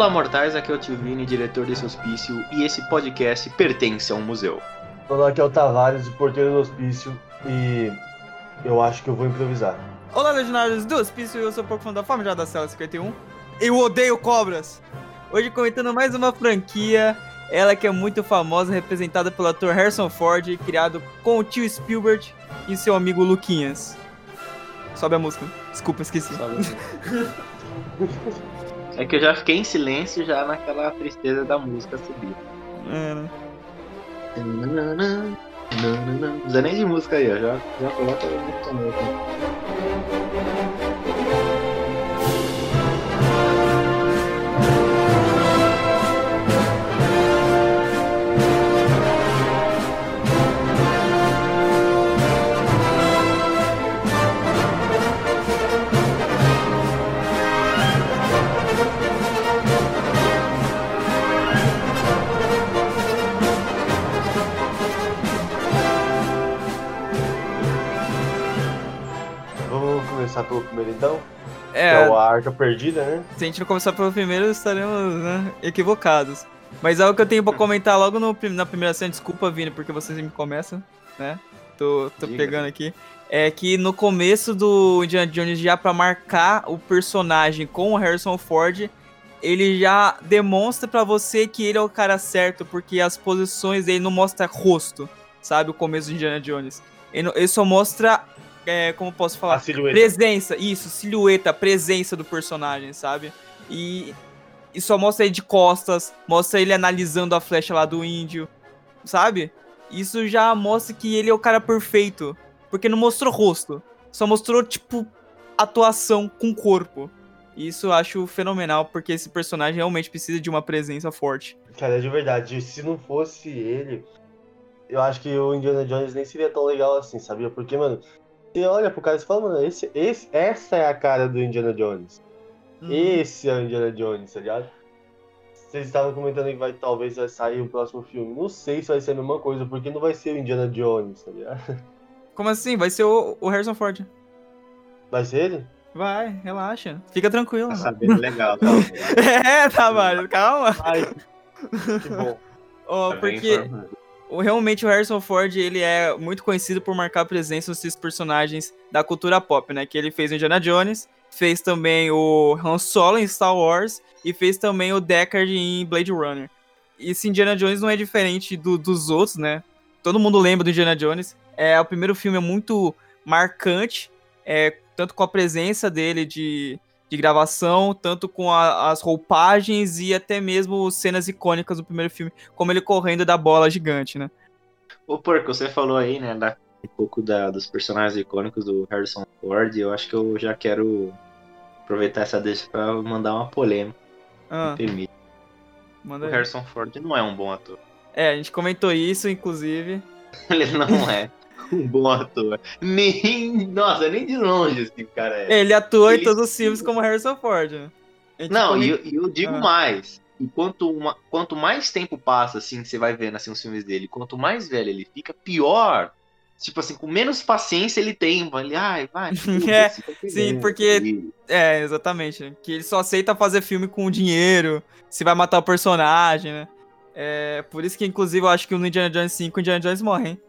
Olá, mortais, aqui é o Tio Vini, diretor desse hospício, e esse podcast pertence a um museu. Olá, aqui é o Tavares, o porteiro do hospício, e eu acho que eu vou improvisar. Olá, legionários do hospício, eu sou pouco fã da Família da Cela 51. Eu odeio cobras! Hoje comentando mais uma franquia, ela que é muito famosa, representada pelo ator Harrison Ford, criado com o tio Spielberg e seu amigo Luquinhas. Sobe a música. Desculpa, esqueci. É que eu já fiquei em silêncio já naquela tristeza da música subir. É, né? Não precisa nem de música aí, ó. Já, já coloca a música nova. Começar pelo primeiro então? Que É, é o A Arca Perdida, né? se a gente não começar pelo primeiro, estaremos né, equivocados. Mas algo que eu tenho pra comentar logo no na primeira cena, desculpa, Vini, porque vocês me começam, né? Tô, tô Diga. pegando aqui. É que no começo do Indiana Jones, já pra marcar o personagem com o Harrison Ford, ele já demonstra pra você que ele é o cara certo, porque as posições dele não mostra rosto, sabe? O começo do Indiana Jones. Ele, ele só mostra, é, como posso falar? A silhueta. Presença, isso, silhueta, presença do personagem, sabe? E, e só mostra ele de costas, mostra ele analisando a flecha lá do índio, sabe? Isso já mostra que ele é o cara perfeito, porque não mostrou rosto, só mostrou, tipo, atuação com corpo. Isso eu acho fenomenal, porque esse personagem realmente precisa de uma presença forte. Cara, de verdade, se não fosse ele, eu acho que o Indiana Jones nem seria tão legal assim, sabia? Porque, mano, você olha pro cara e fala, mano, esse, esse, essa é a cara do Indiana Jones. Uhum. Esse é o Indiana Jones, tá ligado? Vocês estavam comentando que vai, talvez vai sair o próximo filme. Não sei se vai ser a mesma coisa, porque não vai ser o Indiana Jones, tá ligado? Como assim? Vai ser o, o Harrison Ford. Vai ser ele? Vai, relaxa. Fica tranquilo. Tá sabendo legal, tá? é, Tavares, calma. Ai, que bom. Ó, Tá bem porque informado. Realmente o Harrison Ford, ele é muito conhecido por marcar presença nesses personagens da cultura pop, né? Que ele fez o Indiana Jones, fez também o Han Solo em Star Wars e fez também o Deckard em Blade Runner. E esse Indiana Jones não é diferente do- dos outros, né? Todo mundo lembra do Indiana Jones. É, o primeiro filme é muito marcante, é, tanto com a presença dele de, de gravação, tanto com a- as roupagens e até mesmo cenas icônicas do primeiro filme, como ele correndo da bola gigante, né? Ô, Porco, você falou aí, né, da, um pouco da, dos personagens icônicos do Harrison Ford. Eu acho que eu já quero aproveitar essa deixa pra mandar uma polêmica. Ah, permite. manda O aí. Harrison Ford não é um bom ator. É, a gente comentou isso, inclusive. Ele não é um bom ator. Nem. Nossa, nem de longe esse cara é. Ele atua Ele- em todos os filmes como Harrison Ford, né? A gente Não, e eu, e eu digo Ah. mais. E quanto, uma- quanto mais tempo passa, assim, você vai vendo assim, os filmes dele, quanto mais velho ele fica, pior. Tipo assim, com menos paciência ele tem. Ele, ai, vai. É, foda-se, tá sim, porque- E- É, exatamente. né? Que ele só aceita fazer filme com dinheiro, se vai matar o personagem, né? É, por isso que, inclusive, eu acho que no Indiana Jones 5, o Indiana Jones morre, hein?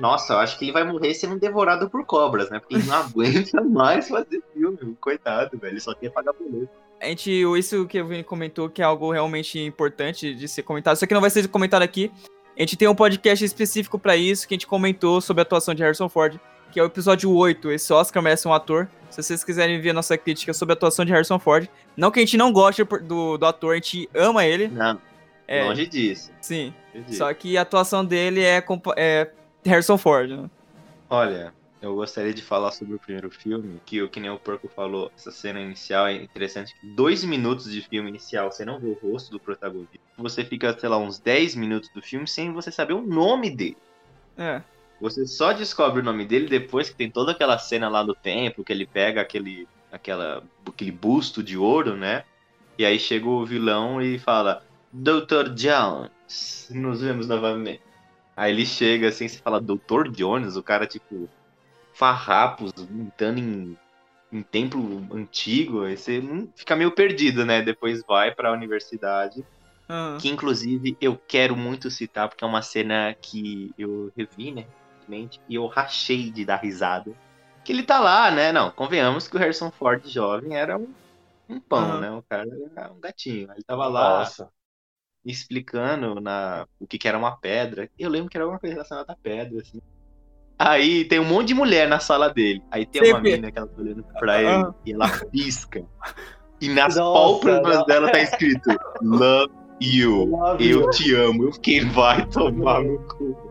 Nossa, eu acho que ele vai morrer sendo devorado por cobras, né? Porque ele não aguenta mais fazer filme. Coitado, velho. Ele só quer pagar boleto. A gente, isso que o Vini comentou, que é algo realmente importante de ser comentado, só que não vai ser comentado aqui. A gente tem um podcast específico pra isso, que a gente comentou sobre a atuação de Harrison Ford, que é o episódio 8, esse Oscar merece um ator. Se vocês quiserem ver a nossa crítica sobre a atuação de Harrison Ford, não que a gente não goste do, do ator, a gente ama ele, Não, é, longe disso. sim, longe disso. só que a atuação dele é, é Harrison Ford, né? Olha, eu gostaria de falar sobre o primeiro filme, que o que nem o Porco falou, essa cena inicial é interessante. Dois minutos de filme inicial, você não vê o rosto do protagonista. Você fica, sei lá, uns 10 minutos do filme sem você saber o nome dele. É, Você só descobre o nome dele depois que tem toda aquela cena lá do templo, que ele pega aquele, aquela, aquele busto de ouro, né? E aí chega o vilão e fala, Dr. Jones, nos vemos novamente. Aí ele chega assim, você fala, Dr. Jones, o cara, tipo, farrapos, entrando em em templo antigo, aí você hum, fica meio perdido, né? Depois vai pra universidade. Ah, Que inclusive eu quero muito citar, porque é uma cena que eu revi, né? recentemente, E eu rachei de dar risada. Que ele tá lá, né? Não, convenhamos que o Harrison Ford jovem era um, um pão, Aham. né? O cara era um gatinho. Ele tava lá Nossa. Explicando na, o que, que era uma pedra. Eu lembro que era alguma coisa relacionada à pedra, assim. Aí tem um monte de mulher na sala dele. Aí tem uma Sempre. menina que ela tá olhando pra ele Aham. e ela pisca. E nas Nossa, pálpebras não. dela tá escrito Love you. Love Eu you. te amo. Eu fiquei, vai tomar no cu.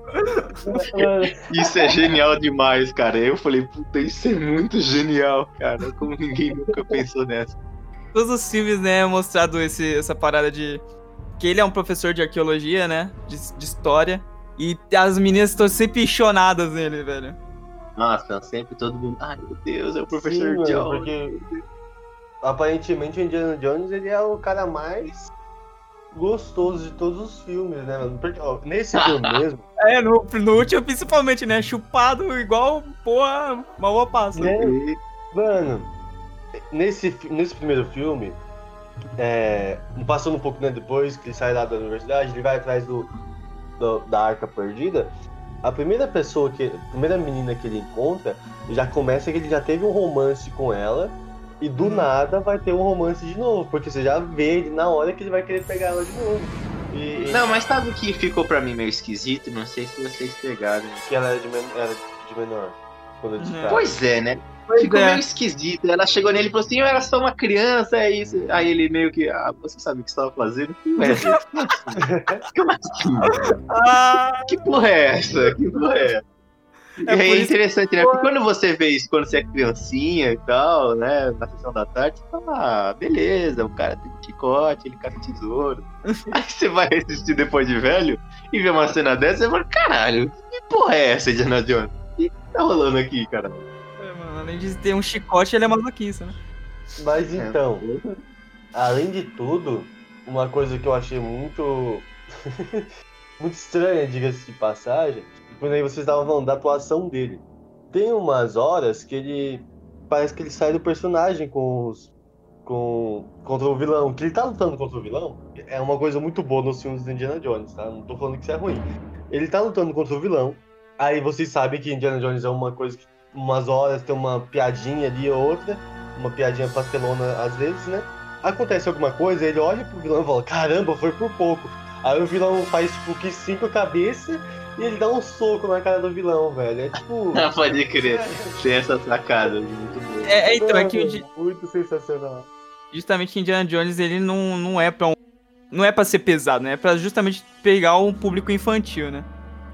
Isso é genial demais, cara. Eu falei, puta, isso é muito genial, cara. Como ninguém nunca pensou nessa. Todos os filmes, né, mostrado esse, essa parada de. Que ele é um professor de arqueologia, né? De, de história. E as meninas estão sempre chonadas nele, velho. Nossa, sempre todo mundo. Ai, meu Deus, é o sim, professor mano, John. porque aparentemente o Indiana Jones ele é o cara mais gostoso de todos os filmes, né, mano? Porque, ó, nesse filme mesmo, É, no, no último principalmente, né? Chupado igual, porra, uma uva passa. né? Mano, nesse, nesse primeiro filme, é, passando um pouco né, depois que ele sai lá da universidade, ele vai atrás do, do- da arca perdida. A primeira pessoa que. A primeira menina que ele encontra já começa que ele já teve um romance com ela. E do Uhum. nada vai ter um romance de novo. Porque você já vê ele na hora que ele vai querer pegar ela de novo. E, Não, mas sabe o que ficou pra mim meio esquisito? Não sei se vocês pegaram. que ela era de, men- era de menor. Quando Uhum. Pois é, né? Pois Ficou é. meio esquisito. Ela chegou nele e falou assim: Eu era só uma criança, é isso. Aí ele meio que, ah, você sabe o que você estava fazendo? Não é. Como assim? Ah, Que porra é essa? Que porra é essa? É e é interessante, né? Porque quando você vê isso quando você é criancinha e tal, né? Na sessão da tarde, você fala, ah, beleza, o cara tem chicote, ele caça tesouro. aí você vai assistir depois de velho e vê uma cena dessa e fala, caralho, que porra é essa, Indiana Jones? O que tá rolando aqui, cara? Mano, além de ter um chicote, ele é masoquista, né? Mas É. então, além de tudo, uma coisa que eu achei muito. muito estranha, diga-se de passagem, quando aí vocês estavam falando da atuação dele. Tem umas horas que ele. Parece que ele sai do personagem com os. Com, contra o vilão. Que ele tá lutando contra o vilão é uma coisa muito boa nos filmes do Indiana Jones, tá? Não tô falando que isso é ruim. Ele tá lutando contra o vilão. Aí vocês sabem que Indiana Jones é uma coisa que umas horas tem uma piadinha ali ou outra, uma piadinha pastelona às vezes, né? Acontece alguma coisa, ele olha pro vilão e fala, caramba, foi por pouco. Aí o vilão faz tipo que cinco cabeças e ele dá um soco na cara do vilão, velho. É tipo. Pode crer, tem essa sacada, muito boa. É, é, então, é que o Muito sensacional. justamente que Indiana Jones, ele não, não é pra um, não é pra ser pesado, né? É pra justamente pegar um público infantil, né?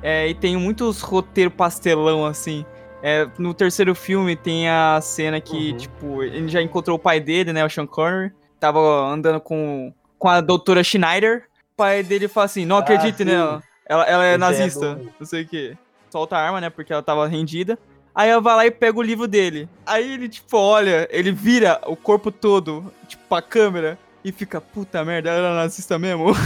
É, e tem muitos roteiros pastelão, assim. É, no terceiro filme tem a cena que, Uhum. tipo, ele já encontrou o pai dele, né? O Sean Connery. Tava andando com, com a doutora Schneider. O pai dele fala assim, não Ah, acredite sim. nela. Ela, ela é Esse é nazista. do- Não sei o quê. Solta a arma, né? Porque ela tava rendida. Aí ela vai lá e pega o livro dele. Aí ele, tipo, olha, ele vira o corpo todo, tipo, pra câmera. E fica, puta merda, ela era nazista mesmo?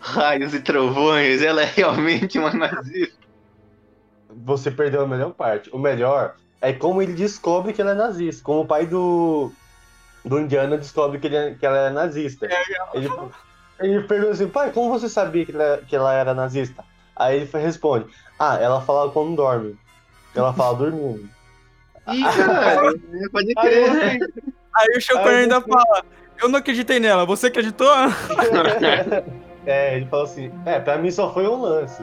Raios e trovões, ela é realmente uma nazista. Você perdeu a melhor parte. O melhor é como ele descobre que ela é nazista. Como o pai do, do Indiana descobre que, ele é- que ela é nazista. Ele, ele pergunta assim, pai, como você sabia que ela, que ela era nazista? Aí ele responde, ah, ela fala quando dorme. Ela fala dormindo. Ih, caralho, pode Aí crer. você- Aí o Aí Connery ainda fala, eu não acreditei nela, você acreditou? é, ele fala assim, é, pra mim só foi um lance.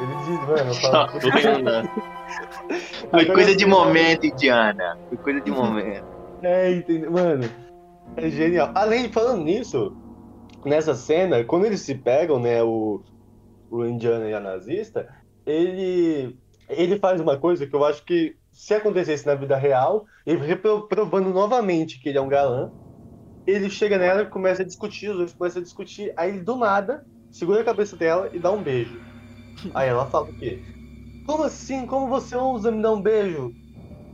Ele diz, mano, eu falo, Foi coisa de momento, Indiana. Foi coisa de momento. É, entendeu? Mano, é genial. Além, falando nisso, nessa cena, quando eles se pegam, né, o, o indiano e a nazista, ele, ele faz uma coisa que eu acho que se acontecesse na vida real, ele reprovando novamente que ele é um galã, ele chega nela e começa a discutir, os dois começam a discutir, aí ele do nada segura a cabeça dela e dá um beijo. Aí ela fala o quê? Como assim? Como você ousa me dar um beijo?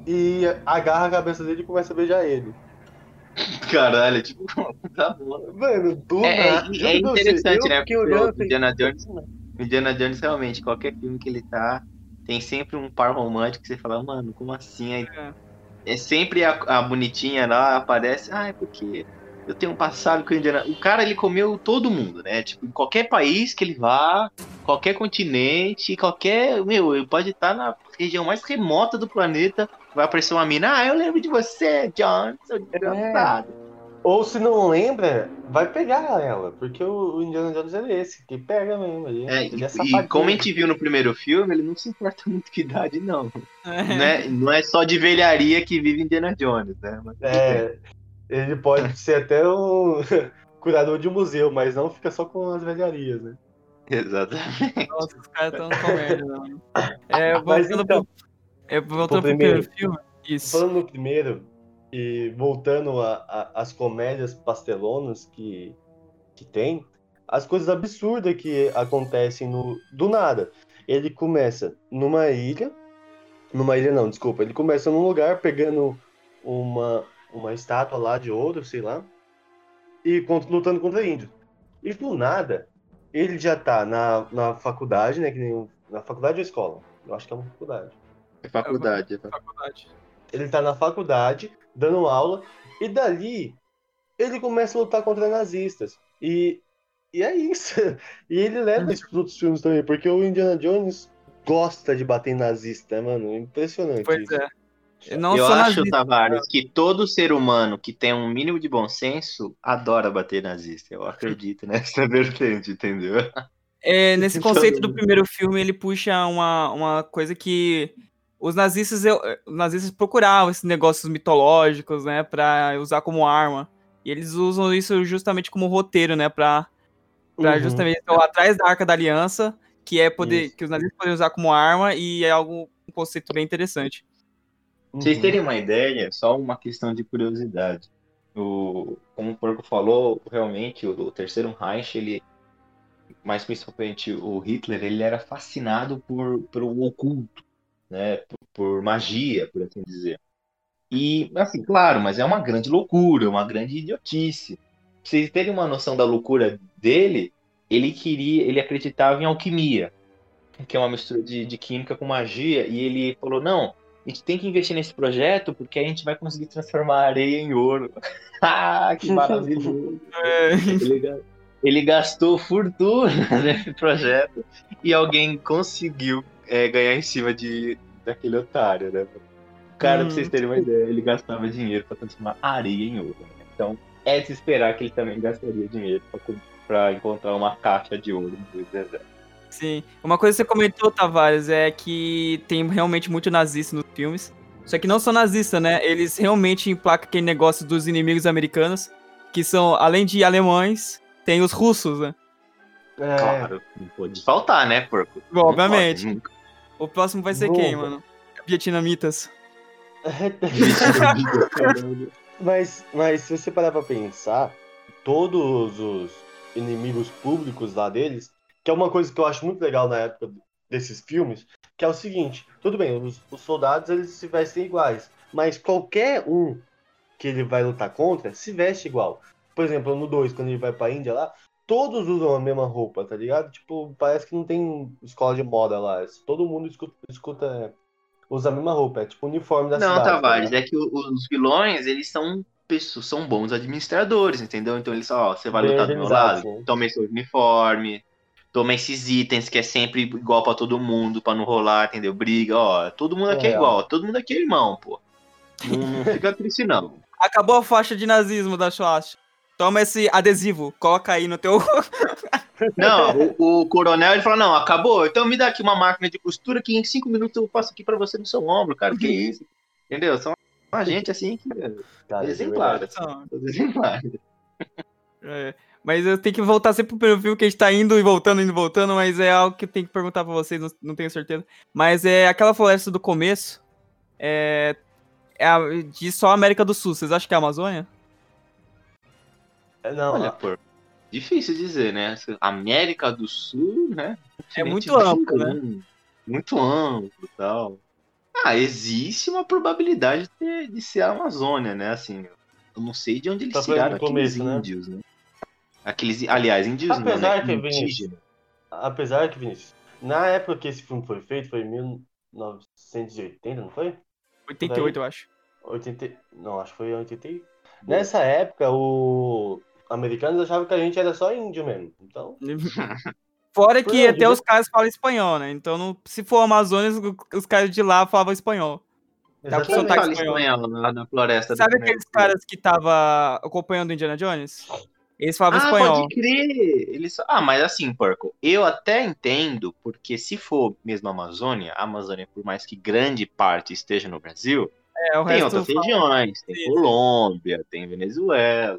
E agarra a cabeça dele e começa a beijar ele. Caralho, tipo, tá bom. Mano, do É, nada. é, juro é você, interessante, né? Porque olhando o Indiana Jones, Indiana Jones realmente, qualquer filme que ele tá, tem sempre um par romântico que você fala, mano, como assim? Aí, É. é sempre a, a bonitinha lá, aparece, ah, é porque eu tenho um passado com o Indiana. O cara, ele comeu todo mundo, né? Tipo, em qualquer país que ele vá, qualquer continente, qualquer. Meu, ele pode estar na região mais remota do planeta, vai aparecer uma mina, ah, eu lembro de você, John, seu desgraçado. Ou se não lembra, vai pegar ela, porque o Indiana Jones é esse, que pega mesmo. Ele, É, ele e, é e safadinho. como a gente viu no primeiro filme, ele não se importa muito com idade, não. É. Não é, não é só de velharia que vive Indiana Jones, né? Mas, É, ele pode ser até um curador de museu, mas não fica só com as velharias, né? Exatamente. Nossa, os caras estão com merda, mano. É, Mas voltando então, pro, é, voltando pro primeiro. primeiro filme. Isso. Falando no primeiro, e voltando às comédias pastelonas que, que tem, as coisas absurdas que acontecem no, do nada. Ele começa numa ilha. Numa ilha não, desculpa. Ele começa num lugar pegando uma, uma estátua lá de ouro, sei lá. E cont- lutando contra índios. E do nada, ele já tá na, na faculdade, né? Que nem, na faculdade ou escola? Eu acho que é uma faculdade. É faculdade. é faculdade. Faculdade. Ele tá na faculdade, dando aula, e dali ele começa a lutar contra nazistas. E, e é isso. E ele leva isso para outros filmes também, porque o Indiana Jones gosta de bater em nazista, mano. Impressionante. Pois isso. é. Não eu acho, nazista. Tavares, que todo ser humano que tem um mínimo de bom senso adora bater nazista. Eu acredito nessa vertente, entendeu? É, nesse conceito do primeiro filme, ele puxa uma, uma coisa que os nazistas, eu- os nazistas procuravam esses negócios mitológicos, né, pra usar como arma. E eles usam isso justamente como roteiro, né, pra Uhum. justamente então, atrás da Arca da Aliança, que é poder Isso. que os nazistas podem usar como arma e é algo um conceito bem interessante. Uhum. Vocês terem uma ideia, só uma questão de curiosidade. O, como o Porco falou, realmente o, o terceiro Reich, ele, mais principalmente o Hitler, ele era fascinado por pelo oculto, né? Por, por magia, por assim dizer. E, assim, claro, mas é uma grande loucura, uma grande idiotice. Pra vocês terem uma noção da loucura dele, ele queria, ele acreditava em alquimia, que é uma mistura de, de química com magia, e ele falou, não, a gente tem que investir nesse projeto porque a gente vai conseguir transformar a areia em ouro. ah, que maravilhoso! É, ele, ele gastou fortuna nesse projeto e alguém conseguiu é, ganhar em cima de, daquele otário, né? Cara, Hum. pra vocês terem uma ideia, ele gastava dinheiro pra transformar areia em ouro. né? Então, é de se esperar que ele também gastaria dinheiro pra, pra encontrar uma caixa de ouro no deserto. Sim. Uma coisa que você comentou, Tavares, é que tem realmente muito nazista nos filmes. Só que não só nazista, né? Eles realmente emplacam aquele negócio dos inimigos americanos, que são, além de alemães, tem os russos, né? É, Claro, não pode faltar, né, porco? Não Obviamente. pode. O próximo vai ser Boa. quem, mano? Vietnamitas. mas, mas se você parar pra pensar, todos os inimigos públicos lá deles, que é uma coisa que eu acho muito legal na época desses filmes, que é o seguinte, tudo bem, os, os soldados eles se vestem iguais, mas qualquer um que ele vai lutar contra se veste igual. Por exemplo, no 2, quando ele vai pra Índia lá, todos usam a mesma roupa, tá ligado? Tipo, parece que não tem escola de moda lá. Todo mundo escuta, escuta usa a mesma roupa, é tipo o uniforme da Não, cidade. tá Tavares, ligado? é que os vilões, eles são pessoas, são bons administradores, entendeu? Então eles, ó, você vai Bem lutar do meu lado, né? toma esse uniforme, toma esses itens que é sempre igual pra todo mundo, pra não rolar, entendeu? Briga, ó, todo mundo aqui é, É. igual, todo mundo aqui é irmão, pô. Não, não fica triste, não. Acabou a faixa de nazismo da Schwarz. Toma esse adesivo, coloca aí no teu. Não, o, o coronel, ele fala, não, acabou, então me dá aqui uma máquina de costura que em cinco minutos eu passo aqui pra você no seu ombro, cara, que isso? Entendeu? São uma gente assim que é Cara, exemplar, é verdade. assim. É, mas eu tenho que voltar sempre pro primeiro filme, que a gente tá indo e voltando, indo e voltando, mas é algo que eu tenho que perguntar pra vocês, não, não tenho certeza. Mas é aquela floresta do começo, é, é a, de só América do Sul, vocês acham que é a Amazônia? É, Não, Olha, pô, difícil dizer, né? América do Sul, né? É muito amplo, né? Muito amplo e tal. Ah, existe uma probabilidade de, de ser a Amazônia, né? Assim, eu não sei de onde eles Tá tiraram aqueles começo, né? índios, né? Aqueles, aliás, índios não, Apesar né? que, Vinícius, Indígenas. apesar que, Vinícius, na época que esse filme foi feito, foi em mil- 1980, não foi? 88, eu acho. 80... Não, acho que foi 80. Nessa época, o americanos achavam que a gente era só índio mesmo. Então, Fora que não, até os caras falam espanhol, né? Então, não- se for Amazonas, os caras de lá falavam espanhol. Tá com sotaque fala espanhol. espanhol lá na floresta. Sabe aqueles caras que tava acompanhando o Indiana Jones? Eles falavam Ah, espanhol. pode crer. Eles... Ah, mas assim, Porco, eu até entendo, porque se for mesmo a Amazônia, a Amazônia, por mais que grande parte esteja no Brasil, É, o tem resto outras fala- regiões, tem Sim. Colômbia, tem Venezuela.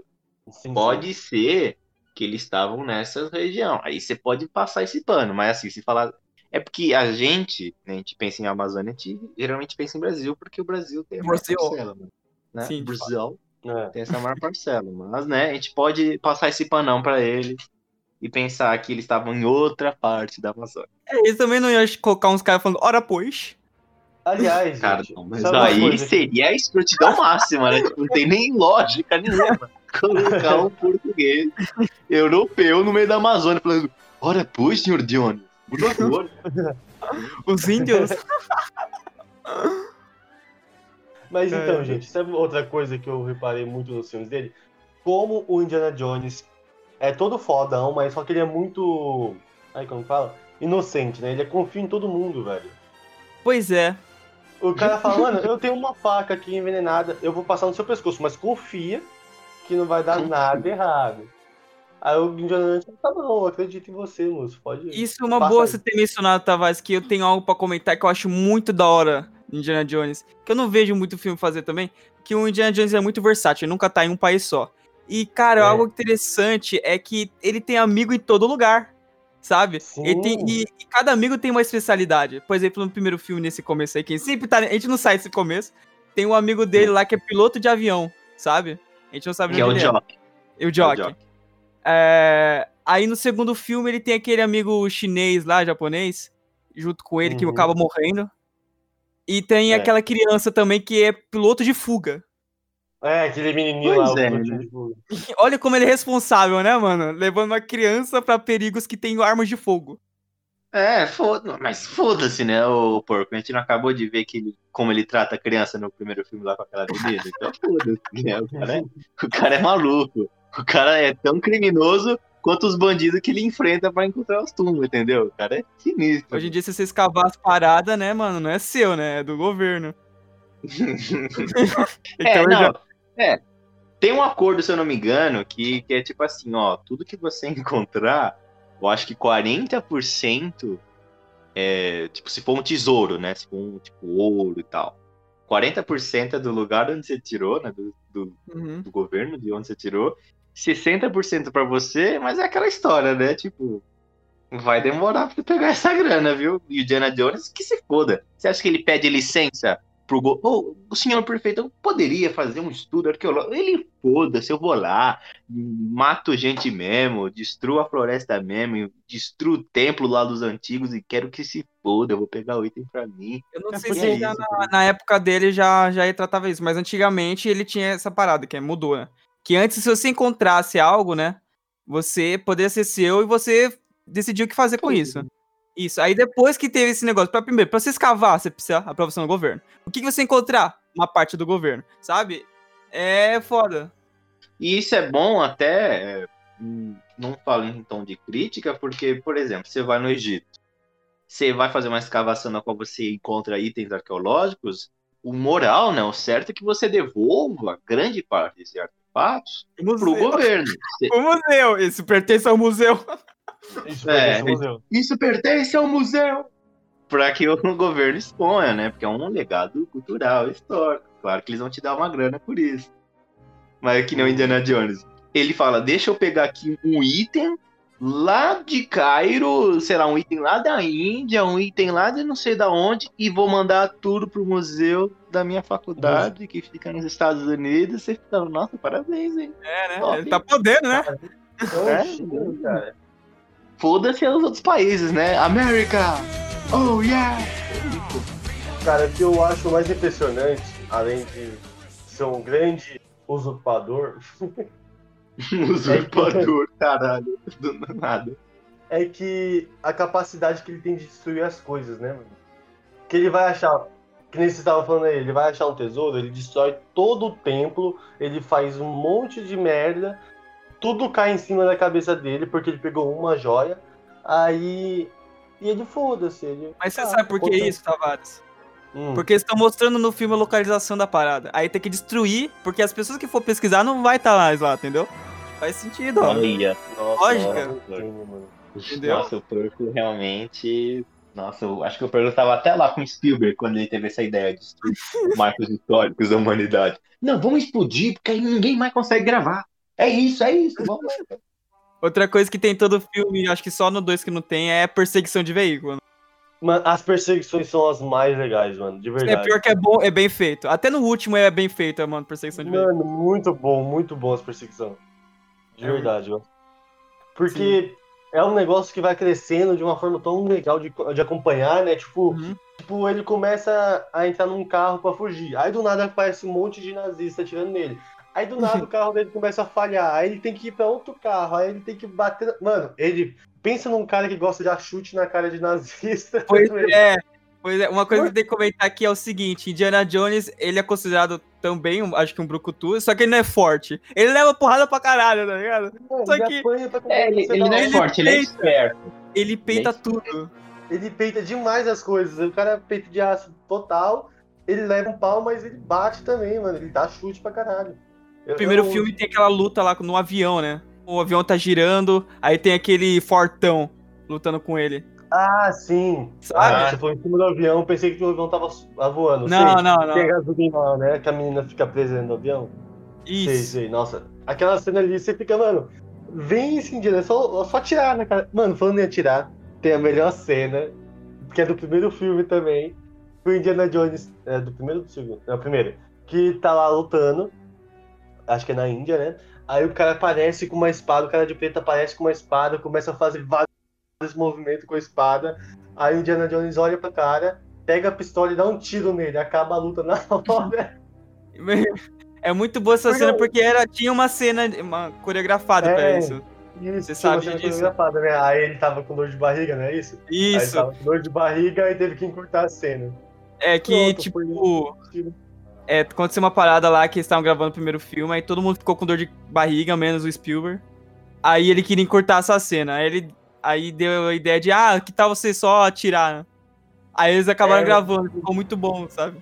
Sim, sim. Pode ser que eles estavam nessa região. Aí você pode passar esse pano, mas assim, se falar. É porque a gente, né, a gente pensa em Amazônia, a gente geralmente pensa em Brasil, porque o Brasil tem Brasil. parcela, né? Sim, Brasil É. tem essa maior parcela. Mas, né, a gente pode passar esse panão pra eles e pensar que eles estavam em outra parte da Amazônia. É, Eles também não iam colocar uns caras falando, ora pois. Aliás, Cara, gente, não, mas aí seria a escrotidão máxima, né? Tipo, não tem nem lógica nenhuma colocar um português europeu no meio da Amazônia falando: Ora, pois, senhor Jones, por favor. Os índios. Mas É. então, gente, sabe outra coisa que eu reparei muito nos filmes dele? Como o Indiana Jones é todo fodão, mas só que ele é muito. Aí como fala? Inocente, né? Ele confia em todo mundo, velho. pois é. O cara fala, mano, eu tenho uma faca aqui envenenada, eu vou passar no seu pescoço, mas confia que não vai dar nada errado. Aí o Indiana Jones fala, tá bom, eu acredito em você, moço, pode ir. Isso é uma boa aí. você ter mencionado, Tavares, que eu tenho algo pra comentar que eu acho muito da hora Indiana Jones. Que eu não vejo muito filme fazer também. Que o Indiana Jones é muito versátil, ele nunca tá em um país só. E, cara, É. algo interessante é que ele tem amigo em todo lugar. Sabe? Tem, e, e cada amigo tem uma especialidade. Por exemplo, no primeiro filme, nesse começo aí, quem sempre tá. A gente não sai desse começo. Tem um amigo dele lá que é piloto de avião, sabe? A gente não sabe Que é o onde ele Jock. é. O Jock. Jock. É, Aí no segundo filme ele tem aquele amigo chinês lá, japonês, junto com ele, que Uhum. acaba morrendo. E tem É. aquela criança também que é piloto de fuga. É, aquele menininho Pois lá, é, o né? Olha como ele é responsável, né, mano? Levando uma criança pra perigos que tem armas de fogo. É, foda mas foda-se, né, o porco. A gente não acabou de ver que ele- como ele trata a criança no primeiro filme lá com aquela menina. Então foda-se, né? O cara, é, o cara é maluco. O cara é tão criminoso quanto os bandidos que ele enfrenta pra encontrar os túmulos, entendeu? O cara é sinistro. Hoje em dia, se você escavar as paradas, né, mano, não é seu, né? É do governo. É, Então, não. já- É. Tem um acordo, se eu não me engano, que, que é tipo assim, ó, tudo que você encontrar, eu acho que 40% é, tipo, se for um tesouro, né? Se for um, tipo, ouro e tal. 40% é do lugar onde você tirou, né? Do, do, Uhum. do governo, de onde você tirou. 60% pra você, mas é aquela história, né? Tipo, vai demorar pra pegar essa grana, viu? E o Diana Jones, que se foda. Você acha que ele pede licença pro go... Ô, o senhor prefeito eu poderia fazer um estudo arqueológico? Ele foda-se, eu vou lá, mato gente mesmo, destruo a floresta mesmo, destruo o templo lá dos antigos e quero que se foda, eu vou pegar o item pra mim. Eu não É sei se é na, na época dele já, já tratava isso, mas antigamente ele tinha essa parada, que é, mudou, né? Que antes, se você encontrasse algo, né? Você poderia ser seu e você decidiu o que fazer com isso. Isso. Aí depois que teve esse negócio, pra, primeiro, pra você escavar, você precisa aprovação do governo. O que, que você encontrar? Uma parte do governo, sabe? É foda. E isso é bom até, hum, não falo em tom de crítica, porque, por exemplo, você vai no Egito, você vai fazer uma escavação na qual você encontra itens arqueológicos, o moral, né, o certo é que você devolva grande parte desses artefatos pro Museu. governo. O museu. Isso pertence ao museu. Isso É, é, museu. Isso pertence ao museu! Para que o governo exponha, né? Porque é um legado cultural, histórico. Claro que eles vão te dar uma grana por isso. Mas é que nem o Indiana Jones. Ele fala: deixa eu pegar aqui um item lá de Cairo, sei lá, um item lá da Índia, um item lá de não sei da onde, e vou mandar tudo pro museu da minha faculdade, que fica nos Estados Unidos. Você fica, nossa, parabéns, hein? É, né? Top. Ele tá podendo, né? É, cara. Foda-se os outros países, né? América! Oh, yeah! Cara, o que eu acho mais impressionante, além de ser um grande usurpador, Usurpador, caralho. Do nada. é que a capacidade que ele tem de destruir as coisas, né, mano? que ele vai achar. Que nem você estava falando aí, ele vai achar um tesouro, ele destrói todo o templo, ele faz um monte de merda, tudo cai em cima da cabeça dele, porque ele pegou uma joia. Aí. E ele foda-se. Ele, Mas você ah, sabe por que isso, Tavares? Hum. Porque eles estão mostrando no filme a localização da parada. Aí tem que destruir, porque as pessoas que for pesquisar não vai estar mais lá, entendeu? Faz sentido, ó. Olha, Nossa, lógica. Entendeu? nossa, o Porco realmente. Nossa, eu acho que o Porco tava até lá com o Spielberg quando ele teve essa ideia de destruir os marcos históricos da humanidade. Não, vamos explodir, porque aí ninguém mais consegue gravar. É isso, é isso. Vamos. Outra coisa que tem em todo filme, acho que só no 2 que não tem, é perseguição de veículo. Mano, as perseguições são as mais legais, mano. De É verdade. pior que é bom, é bem feito. Até no último é bem feito, mano, perseguição de veículo. Mano, muito bom, muito bom as perseguições. De É verdade, mano. Porque é um negócio que vai crescendo de uma forma tão legal de, de acompanhar, né? Tipo, Uhum. tipo, ele começa a entrar num carro pra fugir. Aí do nada aparece um monte de nazista atirando nele. Aí do nada o carro dele começa a falhar. Aí ele tem que ir pra outro carro. Aí ele tem que bater. Mano, ele. Pensa num cara que gosta de dar chute na cara de nazista. Pois é. Pois é, uma coisa que tem que comentar aqui é o seguinte, Indiana Jones, ele é considerado também, um- acho que um brucutu, só que ele não é forte. Ele leva porrada pra caralho, tá ligado? Só que- É, ele, ele não é Ele forte, ele é peita. esperto. Ele peita Ele- tudo. Ele peita demais as coisas. O cara é peito de aço total. Ele leva um pau, mas ele bate também, mano. Ele dá chute pra caralho. Eu- No primeiro eu- filme tem aquela luta lá no avião, né? O avião tá girando, aí tem aquele fortão lutando com ele. Ah, sim. Sabe? Ah, você foi em cima do avião, pensei que o avião tava ah, voando. não, sei. não, Tem não. a gasolina lá, né? Que a menina fica presa dentro do avião. Sei, Isso. sei. Nossa, aquela cena ali, você fica, mano, vem esse dia, é só, só atirar na cara. Mano, falando em atirar, tem a melhor cena, que é do primeiro filme também. O Indiana Jones, é do primeiro ou do segundo? Não, primeiro. Que tá lá lutando, acho que é na Índia, né? Aí o cara aparece com uma espada, o cara de preto aparece com uma espada, começa a fazer vários movimentos com a espada. Aí o Indiana Jones olha pra cara, pega a pistola e dá um tiro nele, acaba a luta na hora. É muito boa essa cena porque era, tinha uma cena uma coreografada pra É. isso. Isso, Você sabia cena disso? né? Aí ele tava com dor de barriga, não é isso? Aí ele Isso. tava com dor de barriga e teve que encurtar a cena. É que, Pronto, tipo, é, aconteceu uma parada lá que eles estavam gravando o primeiro filme, aí todo mundo ficou com dor de barriga, menos o Spielberg. Aí ele queria encurtar essa cena. Aí ele aí deu a ideia de, ah, que tal você só atirar? né? Aí eles acabaram É. gravando, ficou muito bom, sabe?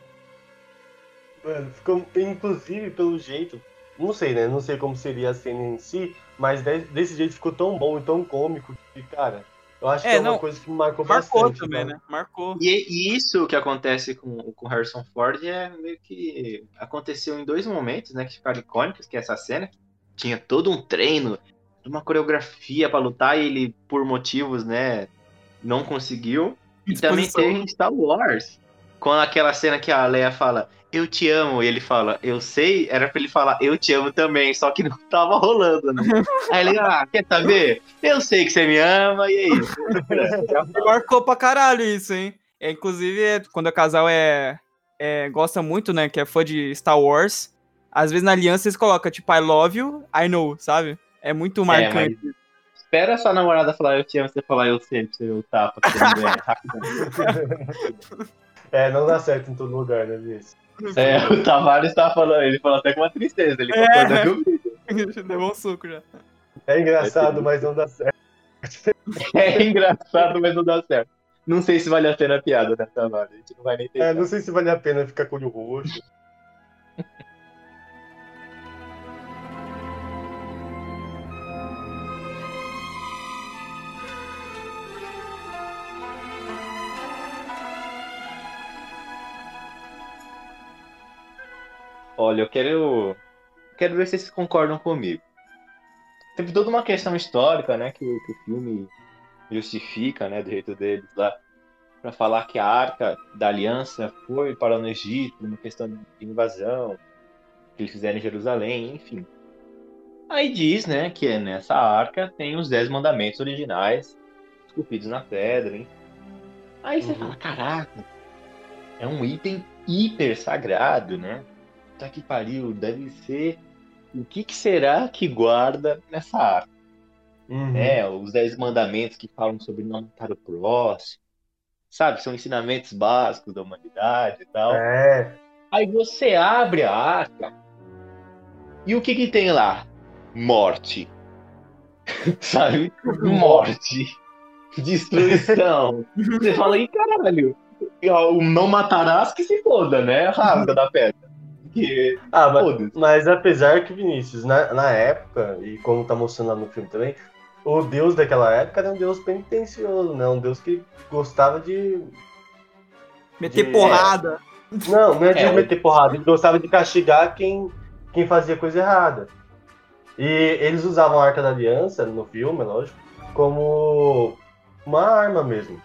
Mano, ficou, inclusive, pelo jeito, não sei, né? Não sei como seria a cena em si, mas de- desse jeito ficou tão bom e tão cômico que, cara, eu acho É, que é uma não, coisa que me marcou, Marcou bastante. também, mano. né? Marcou. E, e isso que acontece com com Harrison Ford é meio que aconteceu em dois momentos, né, que ficaram icônicos, que é essa cena. Tinha todo um treino, uma coreografia pra lutar e ele, por motivos, né, não conseguiu. E também teve em Star Wars, com aquela cena que a Leia fala, eu te amo, e ele fala, eu sei, era pra ele falar, eu te amo também, só que não tava rolando, né? Aí ele, ah, quer saber? Eu sei que você me ama, e é isso. Marcou pra caralho isso, hein? É, inclusive, é, quando o casal é, é gosta muito, né, que é fã de Star Wars, às vezes na aliança eles colocam, tipo, I love you, I know, sabe? É muito marcante. Espera a sua namorada falar eu te amo, você falar eu sei, pra você o tapa rapidão. É, não dá certo em todo lugar, né, Vinícius? É, o Tavares tá falando, ele falou até com uma tristeza, ele É. concorda comigo. Levou um suco já. É engraçado, mas não dá certo. É engraçado, mas não dá certo. Não sei se vale a pena a piada, né, Tavares? A gente não vai nem ter. É, não sei se vale a pena ficar com o olho roxo. Olha, eu quero. Quero ver se vocês concordam comigo. Teve toda uma questão histórica, né, que, o- que o filme justifica, né, do jeito deles lá, para falar que a arca da aliança foi para no Egito, uma questão de invasão, que eles fizeram em Jerusalém, enfim. Aí diz, né, que nessa arca tem os dez mandamentos originais, esculpidos na pedra, hein? Aí você Uhum. fala, caraca, é um item hiper sagrado, né? Tá que pariu, deve ser. O que, que será que guarda nessa arca? Uhum. É, os dez mandamentos que falam sobre não matar o próximo, sabe? São ensinamentos básicos da humanidade e tal. É. Aí você abre a arca e o que que tem lá? Morte. sabe? Morte. Destruição. Você fala, aí caralho, o não matarás que se foda, né? Rasga da pedra. Porque, Ah, mas, mas apesar que, Vinícius, na, na época, e como tá mostrando lá no filme também, o deus daquela época era um deus penitencioso, né? Um deus que gostava de. Meter De- porrada. Não, não é de É, meter porrada, ele gostava de castigar quem, quem fazia coisa errada. E eles usavam a Arca da Aliança, no filme, é lógico, como uma arma mesmo.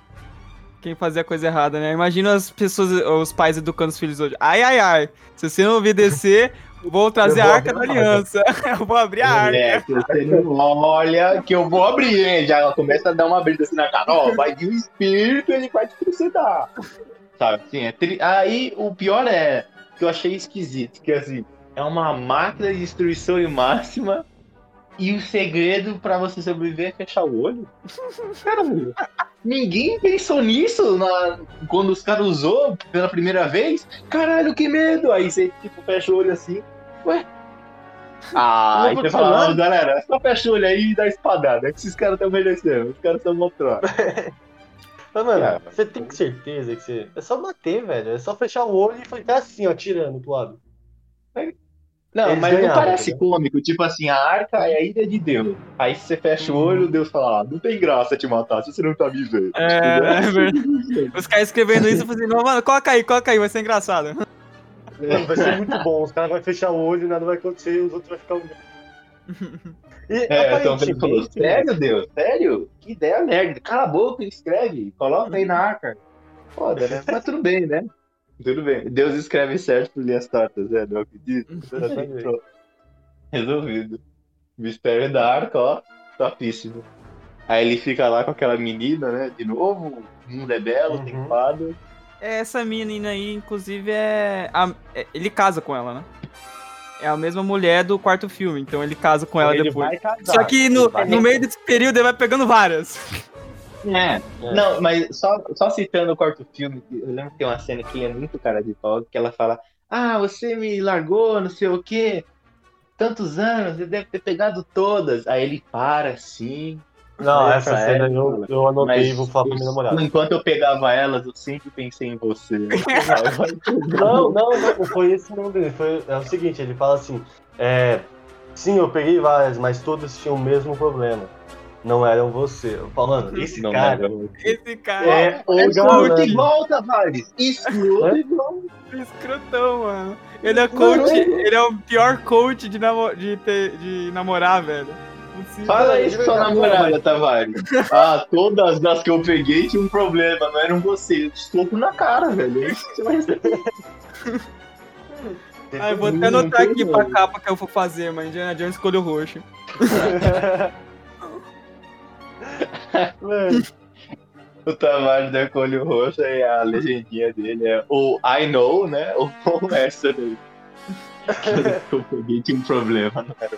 Quem fazia coisa errada, né? Imagina as pessoas, os pais educando os filhos hoje. Ai, ai, ai. Se você não obedecer, vou trazer Eu a vou arca da aliança. Eu vou abrir a arca. É, se você não olha que eu vou abrir, hein? Já ela começa a dar uma brisa assim na cara, ó, vai vir o espírito, ele vai te trucidar. Sabe, assim, é tri... Aí o pior é que eu achei esquisito, que assim, é uma máquina de destruição em máxima e o segredo pra você sobreviver é fechar o olho. Caralho, ninguém pensou nisso na... quando os caras usou pela primeira vez. Caralho, que medo! Aí você, tipo, fecha o olho assim, ué. Ah, Não aí você fala. "Não, galera, só fecha o olho aí e dá espadada. É que esses caras estão merecendo, os caras são montrão. Mas, mano, É. você tem que certeza que você. É só bater, velho. É só fechar o olho e ficar assim, ó, tirando pro lado. Não, Eles mas não ganhavam, parece entendeu? cômico, tipo assim, a arca é a ilha de Deus. Aí se você fecha o olho, Deus fala, ah, não tem graça te matar se você não tá me vendo. É, é verdade. Os caras escrevendo isso, eu falei assim, não, mano, coloca aí, coloca aí, vai ser engraçado. Mano, vai ser muito bom. Os caras vão fechar o olho, nada vai acontecer e os outros vão ficar olhando. E É, então ele falou, sério, Deus? Sério? Que ideia merda. Cala a boca e escreve. Coloca aí na arca. Foda, né? Mas tudo bem, né? Tudo bem. Deus escreve certo por linhas tortas, né? Não acredito. Pronto. Resolvido. Mistério da arca, ó. Topíssimo. Aí ele fica lá com aquela menina, né? De novo. O mundo é belo, tem Uhum. fado. Essa menina aí, inclusive, é, a- é- Ele casa com ela, né? É a mesma mulher do quarto filme, então ele casa com ela ele depois. vai casar. Só que no, no meio desse período ele vai pegando várias. É. É. Não, mas só, só citando o quarto filme, eu lembro que tem uma cena que é muito cara de pau, que ela fala, ah, você me largou, não sei o quê, tantos anos, você deve ter pegado todas. Aí ele para assim. Não, essa cena ela, eu, eu anotei e vou falar pra minha namorada. Enquanto eu pegava elas, eu sempre pensei em você. Não, não, não, foi esse não dele. Foi, é o seguinte, ele fala assim, é, sim, eu peguei várias, mas todas tinham o mesmo problema. Não eram você. Falando, esse Não, cara Esse cara é o É escroto galã. igual, Tavares. Escroto igual. é escrotão, mano. Ele é coach, ele é o pior coach de, namo- de, ter- de namorar, velho. Fala isso pra sua namorada, Tavares. Ah, todas as que eu peguei tinham um problema, não eram você. Soco na cara, velho. É isso que você vai receber. Ah, eu vou até anotar aqui pra capa que eu vou fazer, mas Indiana Jones escolheu o roxo. Mano, O Tavares da Colho Roxo e a legendinha dele é o I know, né? Ou essa daí. Que eu peguei tinha um problema, não era.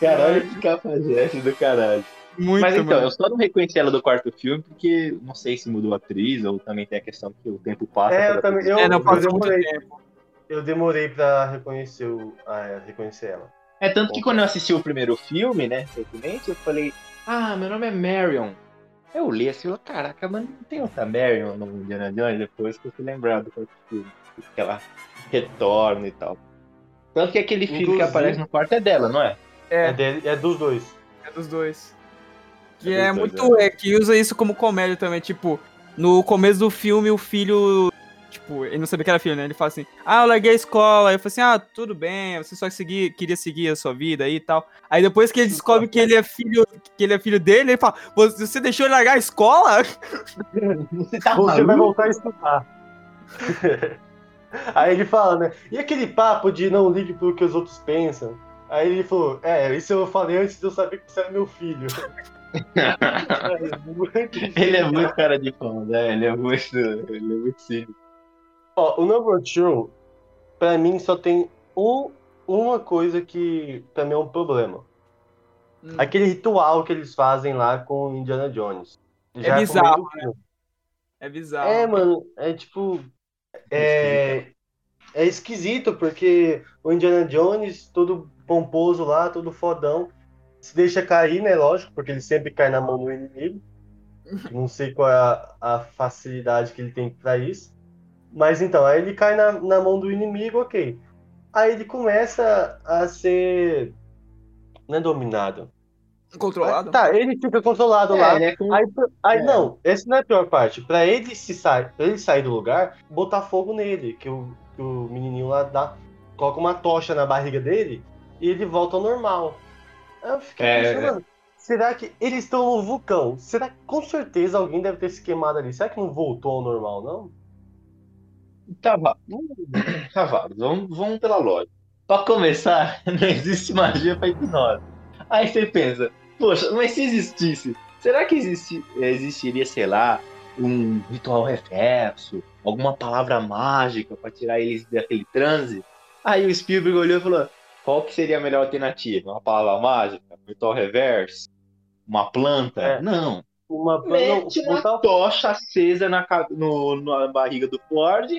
Caralho, que cafajeste do caralho. Muito, Mas então, mano. eu só não reconheci ela do quarto filme porque não sei se mudou a atriz ou também tem a questão que o tempo passa. É, eu também. Eu, É, não eu demorei. tempo. Eu demorei pra reconhecer, o, ah, reconhecer ela. É tanto que quando eu assisti o primeiro filme, né, recentemente, eu falei, ah, meu nome é Marion. Eu li assim, eu, caraca, mas não tem outra Marion no Indiana Jones depois que eu fui lembrado do filme. Que ela retorna e tal. Tanto que aquele filho que aparece no quarto é dela, não é? É, É, dele, é dos dois. é dos dois. Que É é, muito. É, que usa isso como comédia também. Tipo, no começo do filme, o filho. Tipo, ele não sabia que era filho, né? Ele fala assim: Ah, eu larguei a escola. Aí eu falei assim: Ah, tudo bem, você só seguir, queria seguir a sua vida aí e tal. Aí depois que ele descobre que ele é filho, que ele é filho dele, ele fala: Você deixou ele largar a escola? Você tá Você vai voltar a estudar. Aí ele fala, né? E aquele papo de não ligue pro que os outros pensam? Aí ele falou, é, isso eu falei antes de eu saber que você era meu filho. Ele é muito cara de pão, né? Ele é muito. Ele é muito cínico. Ó, o Number Two, pra mim, só tem um, uma coisa que pra mim é um problema. Hum. Aquele ritual que eles fazem lá com o Indiana Jones. É bizarro, começo do filme. É bizarro. É, mano, é tipo. É, é esquisito, porque o Indiana Jones, todo pomposo lá, todo fodão, se deixa cair, né? Lógico, porque ele sempre cai na mão do inimigo. Não sei qual é a, a facilidade que ele tem pra isso. Mas então, aí ele cai na, na mão do inimigo, ok. Aí ele começa a ser. Não é dominado. Controlado? Tá, ele fica controlado É, lá. ele é com- Aí, aí É. não, essa não é a pior parte. Pra ele se sair, pra ele sair do lugar, botar fogo nele, que o, que o menininho lá dá, coloca uma tocha na barriga dele e ele volta ao normal. Aí eu fiquei É, pensando, mano, será que eles estão no vulcão? Será que com certeza alguém deve ter se queimado ali? Será que não voltou ao normal, não? Tá, Cavalos, vamos, vamos pela lógica. Pra começar, não existe magia pra hipnose. Aí você pensa, poxa, mas se existisse, será que existe, existiria, sei lá, um ritual reverso, alguma palavra mágica pra tirar eles daquele transe? Aí o Spielberg olhou e falou, qual que seria a melhor alternativa? Uma palavra mágica? Um ritual reverso? Uma planta? É. Não, Uma mete não, uma tocha acesa na, no- na barriga do Ford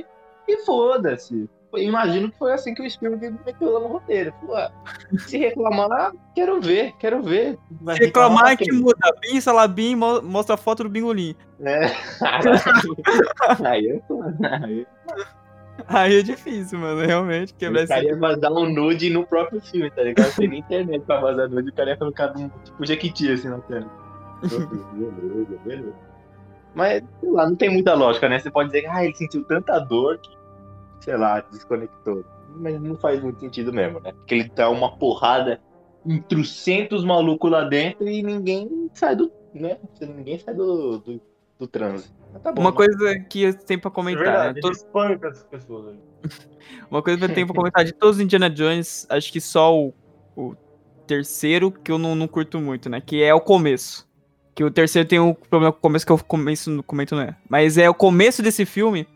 e foda-se. Imagino que foi assim que o Spielberg meteu lá no roteiro. Falou, "Ah, se reclamar, quero ver, quero ver. Vai Se reclamar pra que quem?" muda. Bim, salabim, mo- mostra a foto do bingolim. É. Aí eu tô. Aí Aí é difícil, mano. Realmente, quebrar o cara ia vazar um nude no próprio filme, tá ligado? Tem na internet pra vazar nude, o cara ia colocar um tipo Jequiti assim na tela. beleza, beleza. Mas, sei lá, não tem muita lógica, né? Você pode dizer que ah, ele sentiu tanta dor que, sei lá, desconectou. Mas não faz muito sentido mesmo, né? Porque ele dá uma porrada em trocentos malucos lá dentro e ninguém sai do. né? Ninguém sai do, do, do transe. Tá bom, Uma né? coisa que eu tenho pra É comentar, verdade, né? ele espanca essas pessoas. aí. Uma coisa que eu tenho pra comentar de todos os Indiana Jones, acho que só o, o terceiro que eu não, não curto muito, né? Que é o começo. Que o terceiro tem um problema com o começo que eu começo, no comento, não é. Mas é o começo desse filme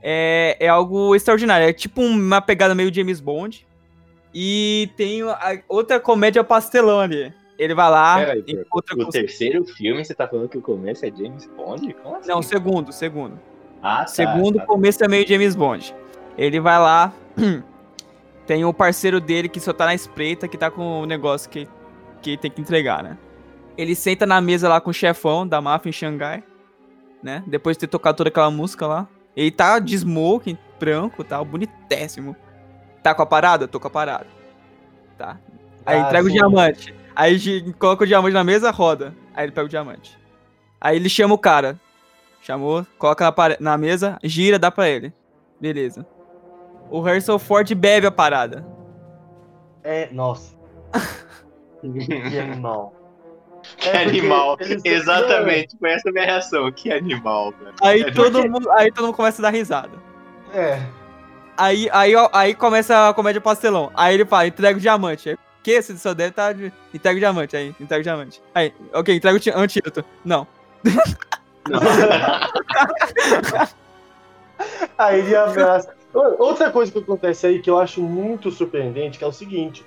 é, é algo extraordinário. É tipo uma pegada meio James Bond. E tem a- outra comédia pastelão ali. Ele vai lá, Peraí, encontra O terceiro filme, você tá falando que o começo é James Bond? Como assim? Não, o segundo, o segundo. Ah, tá, Segundo tá. começo é meio James Bond. Ele vai lá, tem o parceiro dele que só tá na espreita, que tá com o negócio que, que tem que entregar, né? Ele senta na mesa lá com o chefão da máfia em Xangai, né? Depois de ter tocado toda aquela música lá. Ele tá de smoking, branco, tal, bonitíssimo. Tá com a parada? Tô com a parada. Tá. Aí Ah, entrega o sim. diamante. Aí coloca o diamante na mesa, roda. Aí ele pega o diamante. Aí ele chama o cara. Chamou, coloca na, pare- na mesa, gira, dá pra ele. Beleza. O Harrison Ford bebe a parada. É, nossa, que animal. Que É, animal. Exatamente, foi essa a minha reação. Que animal, velho. Aí É todo, mundo, aí todo mundo começa a dar risada. É, Aí, aí, aí começa a comédia pastelão. Aí ele fala, entrega o diamante. Aí, que esse só deve tá de... Entrega o diamante, aí, entrega o diamante. Aí, ok, entrega o antídoto. Não. Aí ele abraça. Outra coisa que acontece aí que eu acho muito surpreendente, que é o seguinte.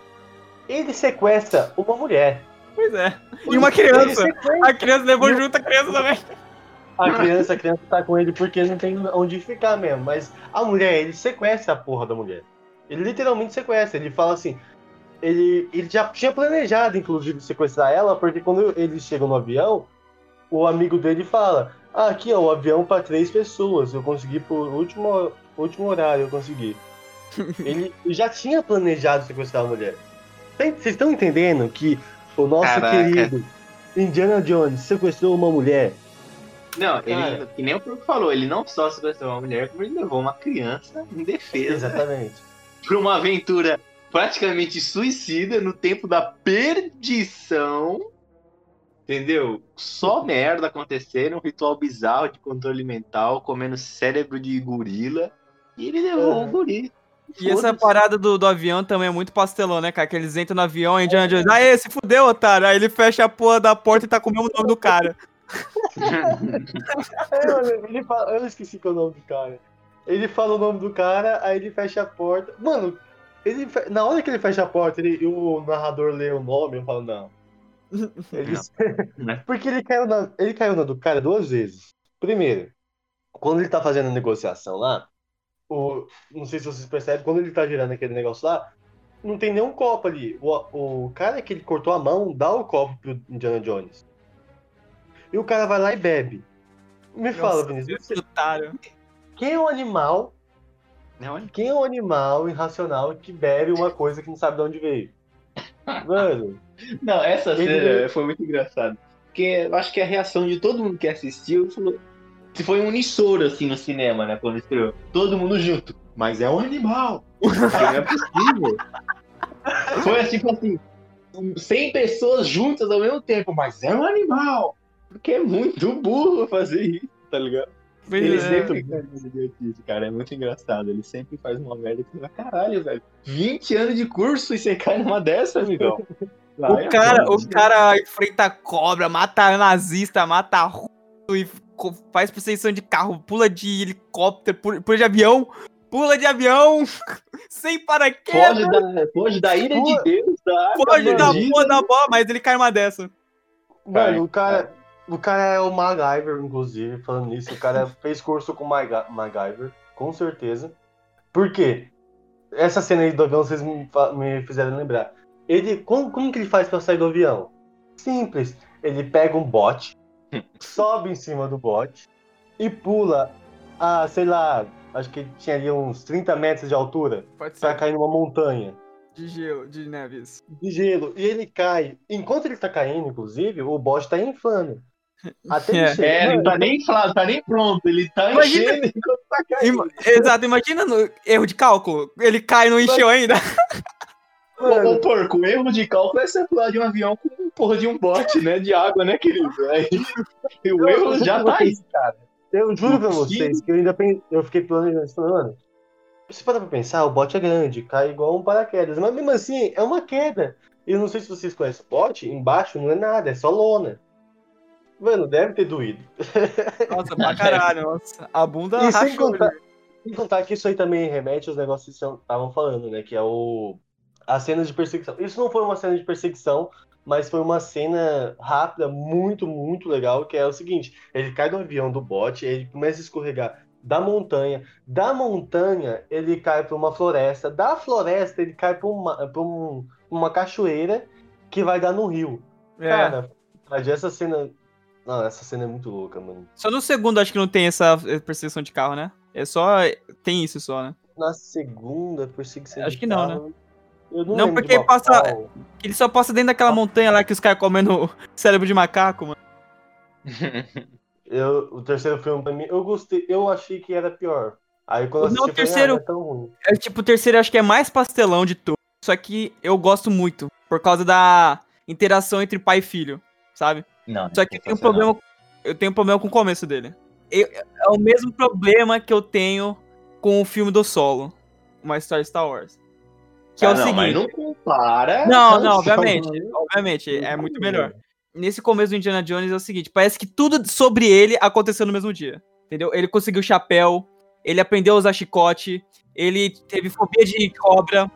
Ele sequestra uma mulher. Pois é. E uma criança. A criança levou junto a criança também. a criança, a criança tá com ele porque não tem onde ficar mesmo. Mas a mulher, ele sequestra a porra da mulher. Ele literalmente sequestra. Ele fala assim. Ele, ele já tinha planejado, inclusive, sequestrar ela, porque quando eles chegam no avião, o amigo dele fala: Ah, aqui ó, o avião para três pessoas. Eu consegui por último, último horário, eu consegui. ele já tinha planejado sequestrar a mulher. Vocês estão entendendo que o nosso Caraca. querido Indiana Jones sequestrou uma mulher? Não, ele, que nem o falou, ele não só sequestrou uma mulher, como ele levou uma criança em defesa Exatamente. pra uma aventura praticamente suicida no tempo da perdição. Entendeu? Só merda acontecendo, um ritual bizarro de controle mental, comendo cérebro de gorila. E ele levou o guri. E essa parada do, do avião também é muito pastelão, né, cara? Que eles entram no avião, e Indiana Jones, aê, se fudeu, otário. Aí ele fecha a porra da porta e tá com o mesmo nome do cara. É, ele fala, eu esqueci qual é o nome do cara. Ele fala o nome do cara, aí ele fecha a porta. Mano, ele, fe- na hora que ele fecha a porta ele, e o narrador lê o nome, eu falo, não. Ele- Né? Porque ele caiu, na, ele caiu na do cara duas vezes. Primeiro, quando ele tá fazendo a negociação lá, o, não sei se vocês percebem, quando ele tá girando aquele negócio lá, não tem nenhum copo ali. O, o cara que ele cortou a mão dá o copo pro Indiana Jones. E o cara vai lá e bebe. Me fala, Nossa, Vinícius, que otário. quem é o animal Não, Quem é um animal irracional que bebe uma coisa que não sabe de onde veio? Mano, Não, essa Ele- cena foi muito engraçada. Porque eu acho que a reação de todo mundo que assistiu falou. Se foi um unissoro assim no cinema, né? Quando estreou. Todo mundo junto. Mas é um animal. Não é possível. Foi assim, tipo assim. 100 pessoas juntas ao mesmo tempo, mas é um animal. Porque é muito burro fazer isso, tá ligado? Pois Ele é. sempre cara. É muito engraçado. Ele sempre faz uma merda que você vai, caralho, velho. 20 anos de curso e você cai numa dessa, amigão. Vai, O cara, mano. o cara enfrenta cobra, mata nazista, mata russo e faz perseguição de carro, pula de helicóptero, pula, de avião, pula de avião, sem paraquedas, Foge da, foge da ira de Deus, da foge da porra da bola, mas ele cai numa dessa. mano, o cara, o cara é o MacGyver, inclusive, falando nisso. O cara fez curso com o MacGyver, com certeza. Por quê? Essa cena aí do avião vocês me, fizeram lembrar. Ele, como, como que ele faz pra sair do avião? Simples. Ele pega um bote, sobe em cima do bote e pula a, sei lá, acho que tinha ali uns 30 metros de altura Pode pra cair numa montanha. de gelo, de neves. de gelo. E ele cai. Enquanto ele tá caindo, inclusive, o bote tá inflando. Até ele É. chega. É, não tá nem falado, tá nem pronto. Ele tá Imagina- enchendo enquanto tá caindo. Ima- Exato, imagina no erro de cálculo, ele cai e não encheu ainda. Mano, ô, porco, o erro de cálculo é você pular de um avião com um porra de um bote, né? De água, né, querido? Aí, e o erro já tá aí. cara. Eu juro pra vocês que eu ainda pen- eu fiquei planejando mano. Se parar pra pensar, o bote é grande, cai igual um paraquedas. Mas mesmo assim, é uma queda. E eu não sei se vocês conhecem o bote, embaixo não é nada, é só lona. Mano, deve ter doído. Nossa, pra caralho, nossa. A bunda E sem rachou. contar- Sem contar que isso aí também remete aos negócios que vocês estavam falando, né? Que é o. As cenas de perseguição. Isso não foi uma cena de perseguição, mas foi uma cena rápida, muito, muito legal, que é o seguinte: ele cai do avião do bote, ele começa a escorregar da montanha, da montanha ele cai para uma floresta, da floresta ele cai para uma, pra um- uma cachoeira que vai dar no rio. É. Cara, essa cena. Não, essa cena é muito louca, mano. Só no segundo acho que não tem essa perseguição de carro, né? É só. Tem isso só, né? Na segunda perseguição. Acho que não, né? Eu não, Não, porque uma passa- qual. Ele só passa dentro daquela montanha lá que os caras comendo cérebro de macaco, mano. Eu, o terceiro filme pra mim, eu gostei, eu achei que era pior. Aí quando eu Não, assisti, o eu falei, ah, terceiro- não é tão ruim. É tipo, o terceiro eu acho que é mais pastelão de tudo. Só que eu gosto muito. Por causa da interação entre pai e filho, sabe? Não, Só que eu tenho um problema. Eu tenho um problema com o começo dele. Eu- é o mesmo problema que eu tenho com o filme do solo. Uma história de Star Wars. Que é o Ah, não, seguinte. Mas não compara. Não, não, obviamente. Obviamente, é muito melhor. Nesse começo do Indiana Jones é o seguinte: parece que tudo sobre ele aconteceu no mesmo dia. Entendeu? Ele conseguiu chapéu, ele aprendeu a usar chicote, ele teve fobia de cobra.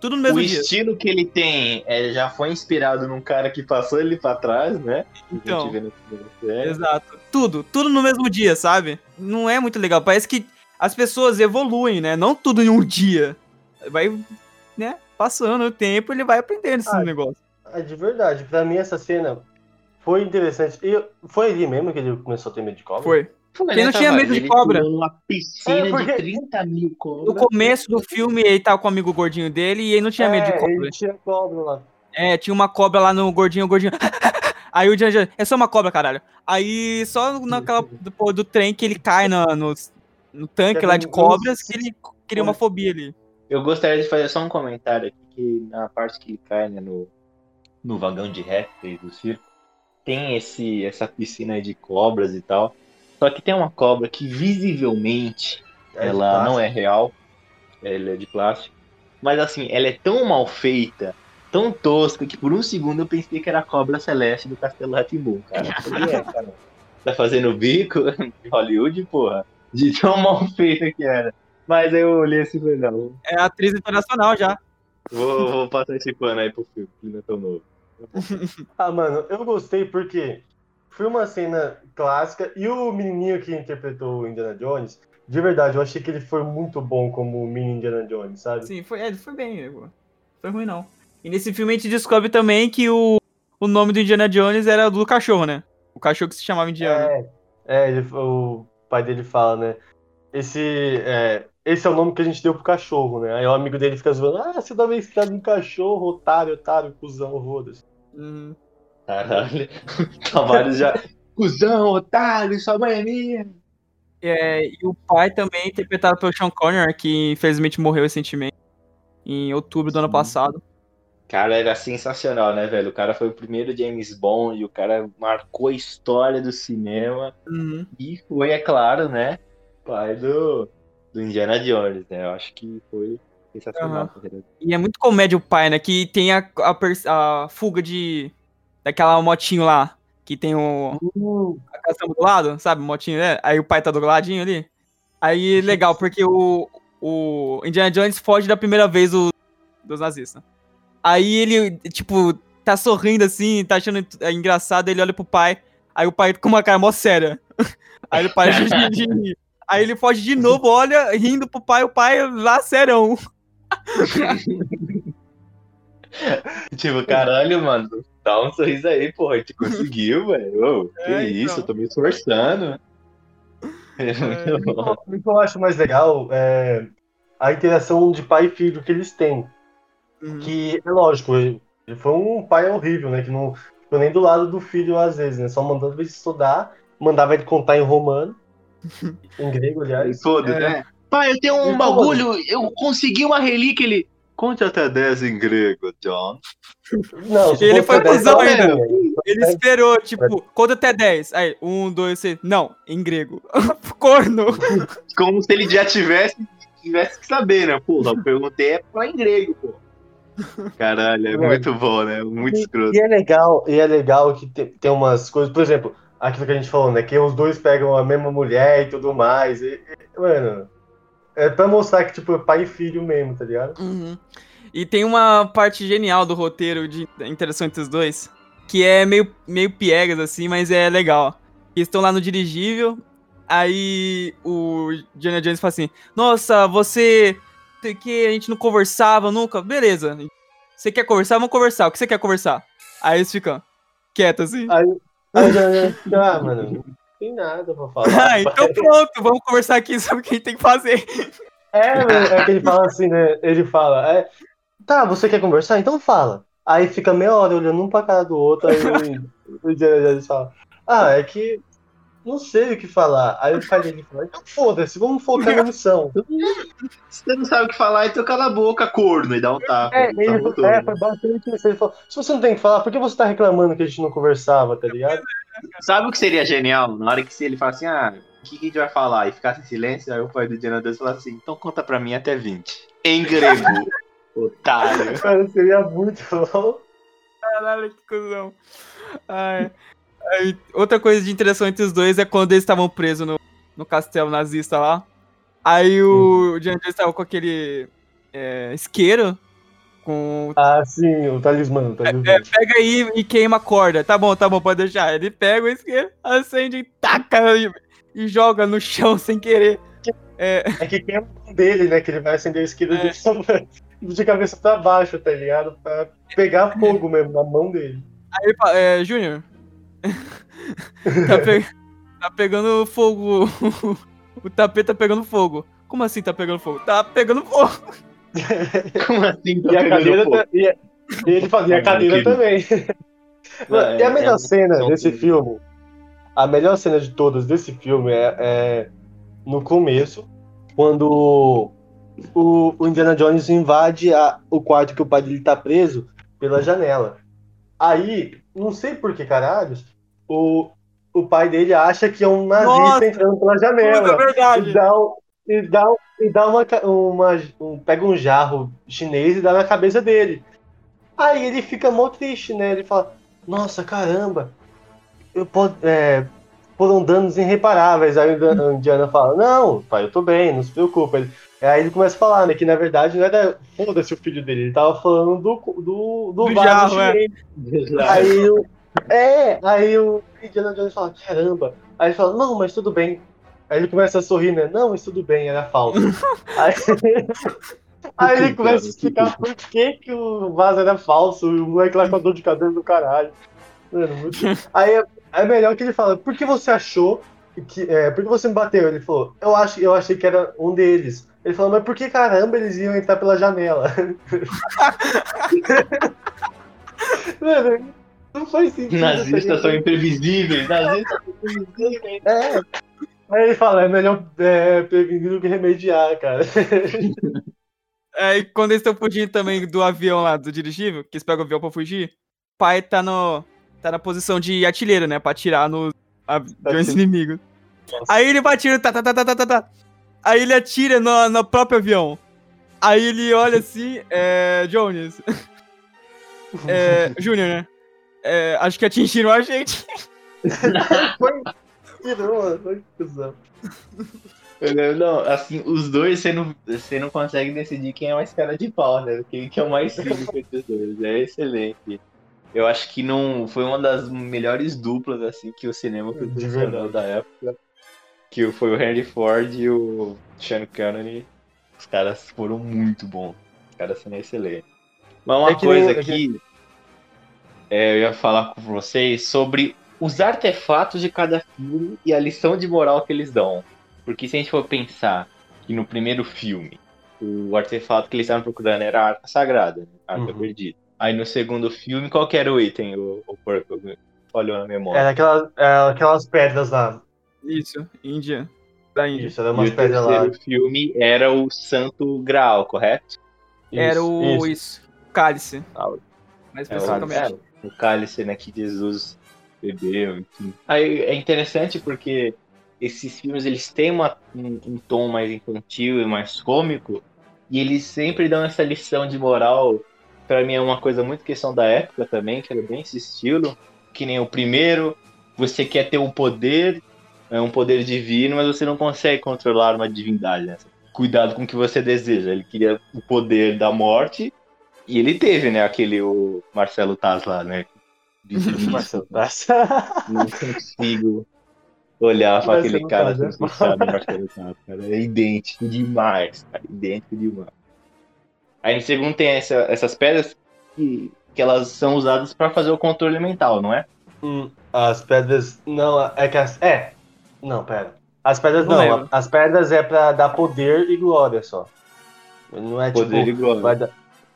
Tudo no mesmo O dia. estilo que ele tem é, já foi inspirado num cara que passou ele pra trás, né? Então. Exato. Tudo, tudo no mesmo dia, sabe? Não é muito legal. Parece que as pessoas evoluem, né? Não tudo em um dia. Vai, né? Passando o tempo, ele vai aprendendo esse Ah, negócio. É de verdade, pra mim essa cena foi interessante. E foi ali mesmo que ele começou a ter medo de cobra? Foi. Pô, Quem não né, tinha medo de Ele cobra? numa piscina É, porque- de 30 mil cobras. No começo do filme, ele tava com o amigo gordinho dele e ele não tinha medo de É, cobra. ele tinha cobra lá. É, tinha uma cobra lá no gordinho, gordinho. Aí o Janjan, é só uma cobra, caralho. Aí só naquela do, do trem que ele cai na- no, no tanque lá de cobras que ele cria uma fobia ali. Eu gostaria de fazer só um comentário aqui, que na parte que ele cai né, no, no vagão de répteis do circo, tem esse, essa piscina aí de cobras e tal. Só que tem uma cobra que visivelmente É ela não é real, ela é de plástico. Mas assim, ela é tão mal feita, tão tosca, que por um segundo eu pensei que era a cobra celeste do Castelo Ratimbum, cara. É, cara. Tá fazendo bico de Hollywood, porra? De tão mal feita que era. Mas aí eu olhei assim e falei, não, É atriz internacional já. Vou, vou passar esse pano aí pro filme, que não é tão novo. Ah, mano, eu gostei porque foi uma cena clássica. E o menininho que interpretou o Indiana Jones, de verdade, eu achei que ele foi muito bom como o mini Indiana Jones, sabe? Sim, foi, é, ele foi bem, Igor. Foi ruim, não. E nesse filme a gente descobre também que o, o nome do Indiana Jones era do cachorro, né? O cachorro que se chamava Indiana. É, é ele- o pai dele fala, né? Esse é, esse é o nome que a gente deu pro cachorro, né? Aí o amigo dele fica zoando, ah, você dá esse no cachorro, otário, otário, cuzão, rodas. Uhum. Caralho. Tavares já. Cusão, otário, sua mãe é minha. É, e o pai também, interpretado pelo Sean Connery, que infelizmente morreu recentemente, em outubro do ano passado. Cara, era sensacional, né, velho? O cara foi o primeiro James Bond e o cara marcou a história do cinema. Uhum. E foi, é claro, né? Pai do, do Indiana Jones, né? Eu acho que foi sensacional. E é muito comédia o pai, né? Que tem a, a, a fuga de. daquela motinho lá. Que tem o. a caçamba do lado, sabe? Motinho, né? Aí o pai tá do ladinho ali. Aí legal, porque o, o Indiana Jones foge da primeira vez o, dos nazistas. Aí ele, tipo, tá sorrindo assim, tá achando é engraçado, ele olha pro pai. Aí o pai com uma cara mó séria. Aí o pai de. Aí ele foge de novo, olha, rindo pro pai, o pai lá serão. Tipo, caralho, mano, dá um sorriso aí, porra. A gente conseguiu, velho. Que É, isso, então. eu tô me esforçando. É bom. O que eu acho mais legal é a interação de pai e filho que eles têm. Uhum. Que é lógico, ele ele foi um pai horrível, né? Que não ficou nem do lado do filho às vezes, né? Só mandando ele estudar, mandava ele contar em romano, em grego, aliás. Foda-se, É. né? Pai, eu tenho um E bagulho, eu consegui uma relíquia, ele. Conte até 10 em grego, John. Não, Ele foi cuzão ainda. Ele esperou, tipo, conta até 10. Aí, um, dois, três. Não, em grego. Corno. Como se ele já tivesse, tivesse que saber, né? Porra, eu perguntei é pra em grego, pô. Caralho, é Mano. muito bom, né? Muito escroto. E é legal, e é legal que tem, tem umas coisas, por exemplo, aquilo que a gente falou, né? Que os dois pegam a mesma mulher e tudo mais. E, e, mano, é pra mostrar que, tipo, é pai e filho mesmo, tá ligado? Uhum. E tem uma parte genial do roteiro de interação entre os dois, que é meio, meio piegas, assim, mas é legal. Eles estão lá no dirigível, aí o Diana Jones fala assim, nossa, você... que a gente não conversava nunca? Beleza. Você quer conversar? Vamos conversar. O que você quer conversar? Aí eles ficam quietos, assim. Aí, ah, mano, não tem nada pra falar. Ah, então pronto, vamos conversar aqui sobre o que a gente tem que fazer. É, é que ele fala assim, né? Ele fala, é, tá, você quer conversar? Então fala. Aí fica meia hora olhando um pra cara do outro, aí o Indiana Jones fala, ah, é que não sei o que falar. Aí o pai dele fala, então foda-se, vamos focar na missão. Você não sabe o que falar, então cala a boca, corno, e dá um tapa. É, Tá ele, voltando. é, foi basicamente isso. Ele falou, se você não tem que falar, por que você tá reclamando que a gente não conversava, tá ligado? Sabe o que seria genial? Na hora que se ele fala assim, ah, o que, que a gente vai falar? E ficasse em silêncio, aí o pai do Diana Deus fala assim, então conta pra mim até 20. Em grego. Otário. Cara, seria muito bom. Caralho, que cuzão. Ai. Aí, outra coisa de interação entre os dois é quando eles estavam presos no, no castelo nazista lá. Aí o Diana Jones estava com aquele é, isqueiro. Com. Ah, sim, o talismã, o talismã. É, pega aí e queima a corda. Tá bom, tá bom, pode deixar. Ele pega o isqueiro, acende e taca e, e joga no chão sem querer. É, É que tem a mão dele, né? Que ele vai acender o isqueiro É. de, de cabeça pra baixo, tá ligado? Pra pegar fogo mesmo na mão dele. aí ele fala, é, Júnior. tá, pe- tá pegando fogo. o tapete tá pegando fogo. Como assim tá pegando fogo? Tá pegando fogo. Como assim? Tá E a cadeira fogo? ta- e, a- e ele fazia a cadeira também. É, e a melhor é, cena desse filme, a melhor cena de todas desse filme é, é no começo, quando o, o Indiana Jones invade a- o quarto que o pai dele tá preso pela janela. Aí, não sei por que caralhos, o, o pai dele acha que é um nazista Nossa! entrando pela janela. é verdade. E dá, um- e dá, um- e dá uma, uma um- pega um jarro chinês e dá na cabeça dele. Aí ele fica mó triste, né? Ele fala, nossa, caramba, eu pod- é, foram danos irreparáveis. Aí o Indiana fala, não, pai, eu tô bem, não se preocupa. Ele- aí ele começa a falar, né, que na verdade não era, foda-se o filho dele, ele tava falando do, do, do, Do vaso jarro, é. Aí o. É, aí o Indiana Jones fala, caramba. Aí ele fala, não, mas tudo bem. Aí ele começa a sorrir, né? Não, mas tudo bem, era falso. aí, aí ele começa a explicar por que, que o vaso era falso, o moleque lá com a dor de cabeça do caralho. Mano, muito... Aí é, é melhor que ele fala, por que você achou que. É, por que você me bateu? Ele falou, eu, acho, eu achei que era um deles. Ele falou, mas por que caramba eles iam entrar pela janela? Mano, não faz sentido. Nazistas são imprevisíveis, nazistas são imprevisíveis. É. Aí ele fala, é melhor é, prevenir do que remediar, cara. É, e quando eles estão fugindo também do avião lá, do dirigível, que eles pegam o avião pra fugir, o pai tá, no, tá na posição de artilheiro, né? Pra atirar nos aviões inimigos. Aí ele vai atirando, tá, tá, tá, tá, tá, tá, tá. Aí ele atira no, no próprio avião. Aí ele olha assim, é. Jones. É. Júnior, né? É, acho que atingiram a gente. Foi. Tirou, mano. Foi cuzão. Não, assim, os dois você não, você não consegue decidir quem é mais cara de pau, né? Quem que é o mais cínico entre os dois. É excelente. Eu acho que não foi uma das melhores duplas assim que o cinema proporcionou da época. Que foi o Henry Ford e o Sean Connery. Os caras foram muito bons. Os caras são excelentes. Mas uma É que coisa é aqui, é, eu ia falar com vocês sobre os artefatos de cada filme e a lição de moral que eles dão. Porque se a gente for pensar que no primeiro filme, o artefato que eles estavam procurando era a arca sagrada, né? a arca Uhum. perdida. Aí no segundo filme, qual que era o item, o, o porco? Olhou na memória. Era aquelas, era aquelas pedras lá. Isso, Índia. Da Índia. Isso, era e umas o pedras lá. terceiro filme era o Santo Graal, correto? Era Isso, o. isso. Isso. Cálice. Ah, Mais o, especificamente. é, o cálice né, que Jesus bebeu, enfim. Aí é interessante porque esses filmes eles têm uma, um, um tom mais infantil e mais cômico e eles sempre dão essa lição de moral. Pra mim é uma coisa muito questão da época também, que era bem esse estilo. Que nem o primeiro, você quer ter um poder, é um poder divino, mas você não consegue controlar uma divindade. Né? Cuidado com o que você deseja. Ele queria o poder da morte e ele teve, né? Aquele o Marcelo Taz lá, né? Marcelo, Não consigo olhar pra aquele cara Taz é sem pensar no Marcelo Taz, cara. É idêntico demais, cara. Idêntico demais. Aí no segundo tem essa- essas pedras que, que elas são usadas pra fazer o controle mental, não é? Hum, as pedras. Não, é que as. É. Não, pera. As pedras Não não. as pedras é pra dar poder e glória só. Não é Poder tipo. e glória. vai dar-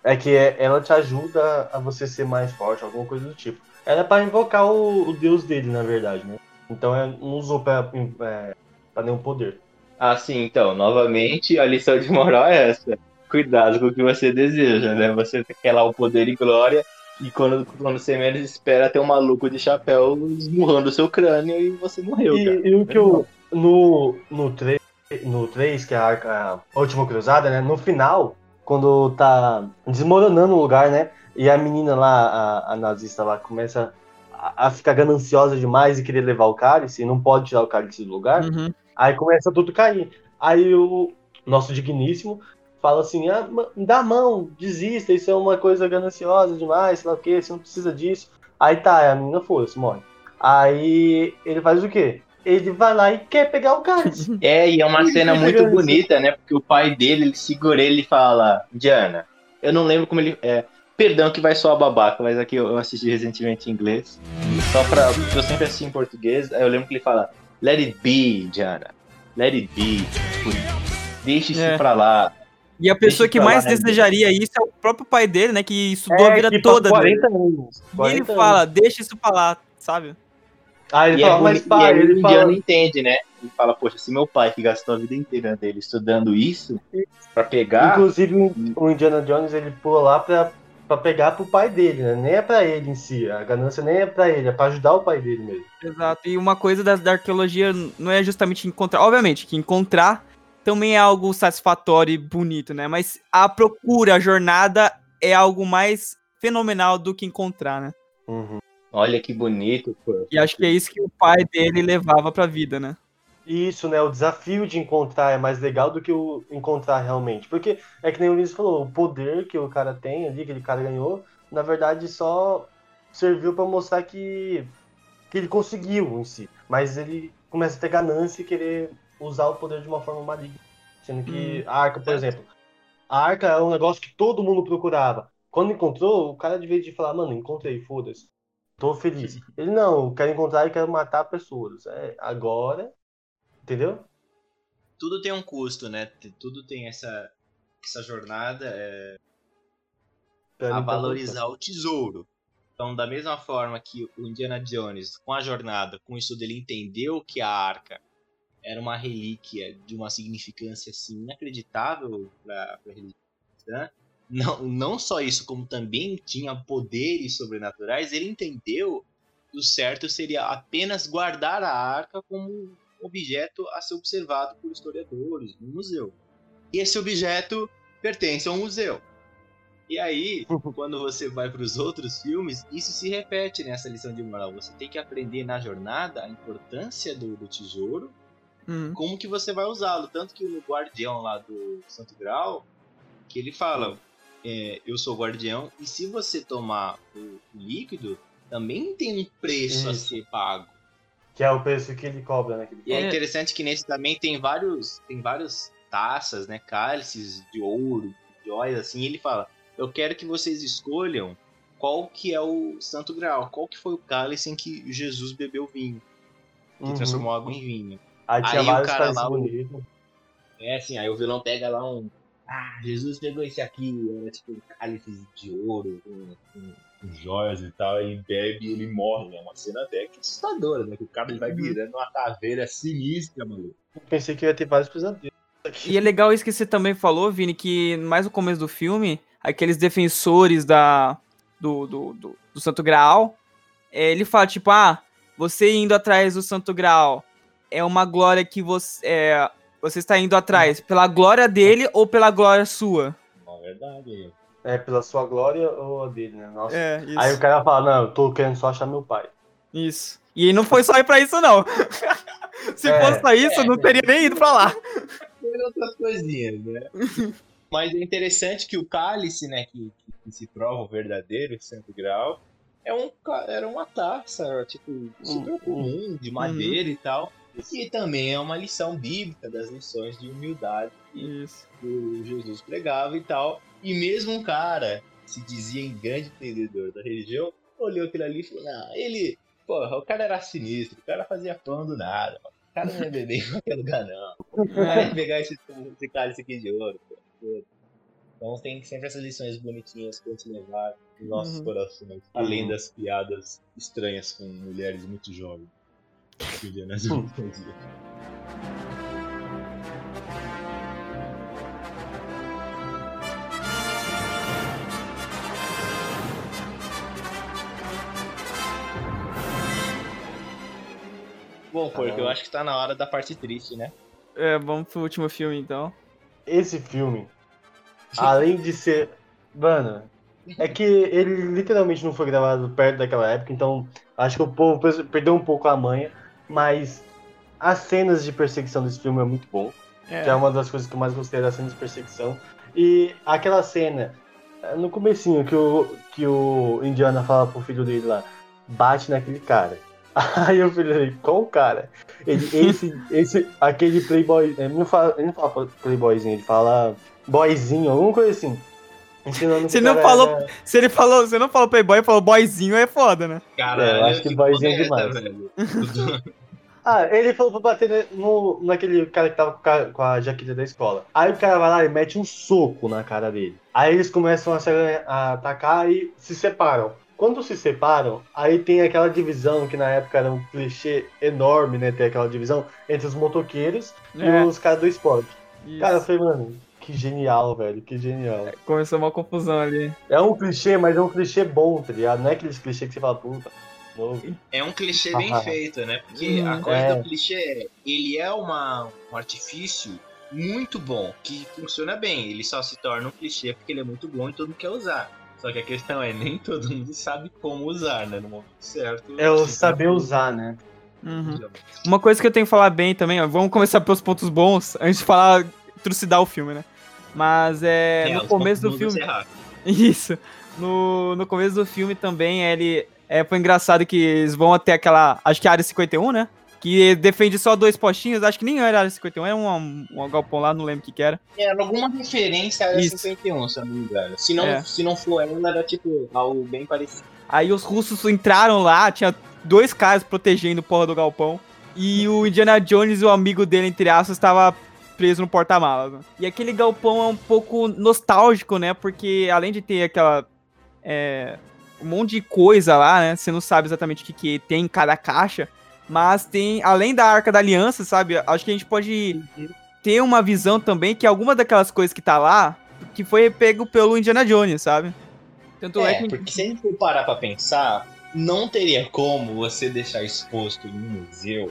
É que é- ela te ajuda a você ser mais forte, alguma coisa do tipo. Ela é pra invocar o, o deus dele, na verdade, né? Então é, não usou pra, é, pra nenhum poder. Ah, sim, então, novamente, a lição de moral é essa. Cuidado com o que você deseja, né? Você quer lá o poder e glória, e quando, quando você menos espera, tem um maluco de chapéu esmurrando o seu crânio e você morreu, cara. E, e o que eu. No, no 3, no 3, que é a, a última cruzada, né? No final, quando tá desmoronando o lugar, né? E a menina lá, a, a nazista lá, começa a, a ficar gananciosa demais e querer levar o cálice, e não pode tirar o cálice do lugar, Uhum. aí começa tudo cair. Aí o nosso digníssimo fala assim: ah, dá a mão, desista, isso é uma coisa gananciosa demais, sei lá o que, você não precisa disso. Aí tá, a menina foda-se, morre. Aí ele faz o quê? Ele vai lá e quer pegar o cálice. É, e é uma cena muito bonita, né? Porque o pai dele, ele segura ele e fala, Diana, eu não lembro como ele. É, perdão que vai só a babaca, mas aqui eu assisti recentemente em inglês. Só pra. Porque eu sempre assisti em português, aí eu lembro que ele fala, let it be, Diana. Let it be. Tipo, deixa isso É. pra lá. E a pessoa Deixa que mais lá, né? desejaria isso é o próprio pai dele, né? Que estudou a vida que toda. faz dele. 40 anos. E 40 ele anos. fala, deixa isso pra lá, sabe? Aí ele E, fala, é mas pai, e aí ele o fala. indiano entende, né? Ele fala, poxa, se meu pai que gastou a vida inteira dele estudando isso, pra pegar. Inclusive, o- o Indiana Jones ele pula lá pra, pra pegar pro pai dele, né? Nem é pra ele em si. A ganância nem é pra ele, é pra ajudar o pai dele mesmo. Exato. E uma coisa da, da arqueologia não é justamente encontrar. Obviamente, que encontrar também é algo satisfatório e bonito, né? Mas a procura, a jornada é algo mais fenomenal do que encontrar, né? Olha que bonito, pô. E acho que é isso que o pai dele levava pra vida, né? Isso, né? O desafio de encontrar é mais legal do que o encontrar realmente. Porque é que nem o Luiz falou, o poder que o cara tem ali, que aquele cara ganhou, na verdade só serviu pra mostrar que que ele conseguiu em si. Mas ele começa a ter ganância e querer usar o poder de uma forma maligna. Sendo que a arca, por exemplo, a arca é um negócio que todo mundo procurava. Quando encontrou, o cara de vez de falar, mano, encontrei, foda-se. Tô feliz. Ele não, eu quero encontrar e quero matar pessoas. É, agora, entendeu? Tudo tem um custo, né? Tudo tem essa, essa jornada é, a tá valorizar o tesouro. Então, da mesma forma que o Indiana Jones, com a jornada, com isso dele entendeu que a arca era uma relíquia de uma significância assim inacreditável para a religião cristã, não, não só isso, como também tinha poderes sobrenaturais, ele entendeu que o certo seria apenas guardar a arca como um objeto a ser observado por historiadores no museu. E esse objeto pertence a um museu. E aí, quando você vai para os outros filmes, isso se repete nessa lição de moral. Você tem que aprender na jornada a importância do, do tesouro, Uhum. como que você vai usá-lo. Tanto que no Guardião lá do Santo Grau, que ele fala, é, eu sou guardião, e se você tomar o, líquido, também tem um preço a Isso. ser pago. Que é o preço que ele cobra, né? E é interessante que nesse também tem vários, tem várias taças, né, cálices de ouro, joias, assim, e ele fala, eu quero que vocês escolham qual que é o Santo Graal, qual que foi o cálice em que Jesus bebeu vinho, que Uhum. transformou água em vinho. Aí Aí o cara lá. É assim, aí o vilão pega lá um. Ah, Jesus pegou esse aqui, era tipo um cálice de ouro, com, com- com joias e tal, e bebe e ele morre. É uma cena até que assustadora, né? Que o cara ele vai Uhum. virando uma caveira sinistra, maluco. Pensei que ia ter vários pesadelos. E é legal isso que você também falou, Vini, que mais no começo do filme, aqueles defensores da, do, do, do, do Santo Graal, é, ele fala, tipo, ah, você indo atrás do Santo Graal é uma glória que você, é, você está indo atrás pela glória dele ou pela glória sua? Na verdade. É, pela sua glória ou a dele, né? Nossa. É, isso. Aí o cara fala, não, eu tô querendo só achar meu pai. Isso. E não foi só ir pra isso, não. Se É, fosse só isso, é. não teria nem ido pra lá. Outras coisinhas, né? Mas é interessante que o cálice, né, que, que, que se prova o verdadeiro Santo Grau, é um, era uma taça, tipo, super Hum, comum, de madeira e tal. E também é uma lição bíblica das lições de humildade que Isso. o Jesus pregava e tal. E mesmo um cara que se dizia em grande entendedor da religião, olhou aquilo ali e falou, não, ele, porra, o cara era sinistro, o cara fazia pão do nada, o cara não ia beber em qualquer lugar não. O cara ia pegar esse, esse cálice aqui de ouro. Então tem sempre essas lições bonitinhas pra gente levar nos nossos Uhum. corações. Além das piadas estranhas com mulheres muito jovens. Indiana Jones fazia. Bom, porque eu acho que tá na hora da parte triste, né? É, vamos pro último filme, então. Esse filme, além de ser. Mano, é que ele literalmente não foi gravado perto daquela época, então acho que o povo pe- perdeu um pouco a manha, mas as cenas de perseguição desse filme é muito bom. que é uma das coisas que eu mais gostei da cena de perseguição. E aquela cena, eh, no comecinho, que o, que o Indiana fala pro filho dele lá, bate naquele cara. Aí o filho dele, qual cara? Ele, esse, esse, aquele playboy, ele não fala, ele não fala playboyzinho, ele fala boyzinho, alguma coisa assim. Ensinando Você não cara falou- era- Se ele falou, você não falou playboy, falou boyzinho, é foda, né? Caralho, É, eu acho que boyzinho é demais. velho? Ah, ele falou pra bater no, naquele cara que tava com a, com a jaqueta da escola. Aí o cara vai lá e mete um soco na cara dele. Aí eles começam a, se, a atacar e se separam. Quando se separam, aí tem aquela divisão que na época era um clichê enorme, né? Ter aquela divisão entre os motoqueiros É, e os caras do esporte. isso. Cara, eu falei, mano, que genial, velho, que genial. Começou uma confusão ali. É um clichê, mas é um clichê bom, tá ligado? Não é aqueles clichê que você fala, puta, novo. É um clichê bem Ah. feito, né? Porque Uhum. a coisa É. do clichê é, ele é uma, um artifício muito bom, que funciona bem. Ele só se torna um clichê porque ele é muito bom e todo mundo quer usar. Só que a questão é, nem todo mundo sabe como usar, né? No momento certo. É o saber usar, né? Uhum. Uma coisa que eu tenho que falar bem também, ó, vamos começar pelos pontos bons, antes de falar, trucidar o filme, né? Mas é, É, no começo do filme... Isso. No, no começo do filme também, ele É, foi engraçado que eles vão até aquela. Acho que é a área 51, né? Que defende só dois postinhos. Acho que nem era a área 51, era um, um galpão lá, não lembro o que, que era. Era alguma referência à área Isso. 51, se eu não me engano. Se não, É. se não for ela, era tipo algo bem parecido. Aí os russos entraram lá, tinha dois caras protegendo o porra do galpão. E o Indiana Jones e o amigo dele, entre aspas, estava preso no porta-malas. né? E aquele galpão é um pouco nostálgico, né? Porque além de ter aquela. é, um monte de coisa lá, né? Você não sabe exatamente o que, que tem em cada caixa. Mas tem, além da Arca da Aliança, sabe? Acho que a gente pode ter uma visão também que alguma daquelas coisas que tá lá, que foi pego pelo Indiana Jones, sabe? Tanto é, É, que. porque se a gente for parar pra pensar, não teria como você deixar exposto em um museu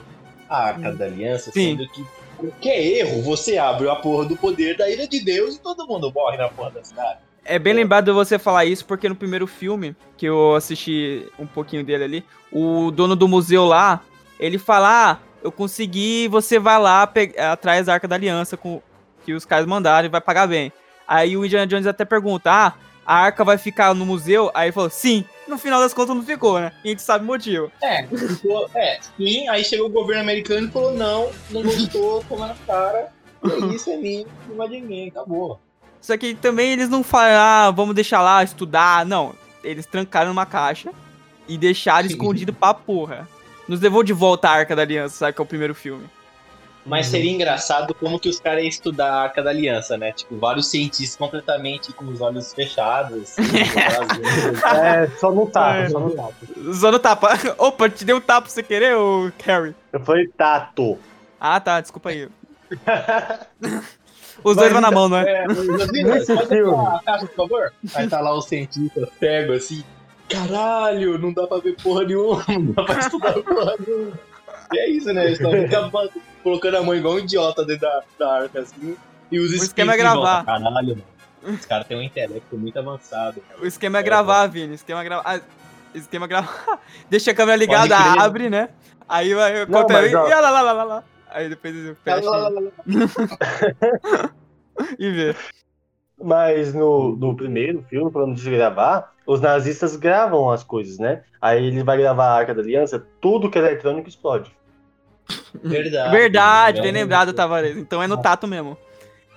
a Arca da Aliança, Hum. Sim. sendo que qualquer erro, você abre a porra do poder da Ilha de Deus e todo mundo morre na porra da cidade. É bem lembrado você falar isso, porque no primeiro filme, que eu assisti um pouquinho dele ali, o dono do museu lá, ele fala, ah, eu consegui, você vai lá atrás da Arca da Aliança com que os caras mandaram e vai pagar bem. Aí o Indiana Jones até pergunta, ah, a arca vai ficar no museu? Aí ele falou, sim. No final das contas não ficou, né? E a gente sabe o motivo. É, ficou- é, sim, aí chegou o governo americano e falou, não, não gostou, toma na cara, é isso, é mim, não é de mim, acabou. Só que também eles não falam, ah, vamos deixar lá estudar. Não, eles trancaram numa caixa e deixaram Sim. escondido pra porra. Nos levou de volta a Arca da Aliança, sabe? Que é o primeiro filme. Mas seria engraçado como que os caras iam estudar a Arca da Aliança, né? Tipo, vários cientistas completamente com os olhos fechados. assim, É, só no tapa, É. só no tapa. Usando tapa. Opa, te dei um tapa sem querer, ô Carrie? Eu falei tato. Ah, tá, desculpa aí. Os dois vão na mão, não é? É, Josina, Nesse pode filme. a caixa, por favor? Aí tá lá o cientista cego assim. Caralho, não dá pra ver porra nenhuma, não dá pra estudar porra nenhuma. E é isso, né? Eles estão ficando colocando a mão igual um idiota dentro da, da arca assim. E os O esquema é volta. gravar. Caralho, mano. Os caras têm um intelecto muito avançado. O esquema é gravar, Vini. O esquema é gravar. Ah, esquema é gravar. Deixa a câmera ligada, abre, né? Aí vai. Não, conta mas, aí. ó. E lá, lá, lá, lá, lá. Aí depois fecha Lá, lá, lá, lá. e vê. Mas no, no primeiro filme, falando de gravar, os nazistas gravam as coisas, né? Aí ele vai gravar a Arca da Aliança, tudo que é eletrônico explode. Verdade. Verdade, bem É. lembrado, Tavares. Então é no tato mesmo.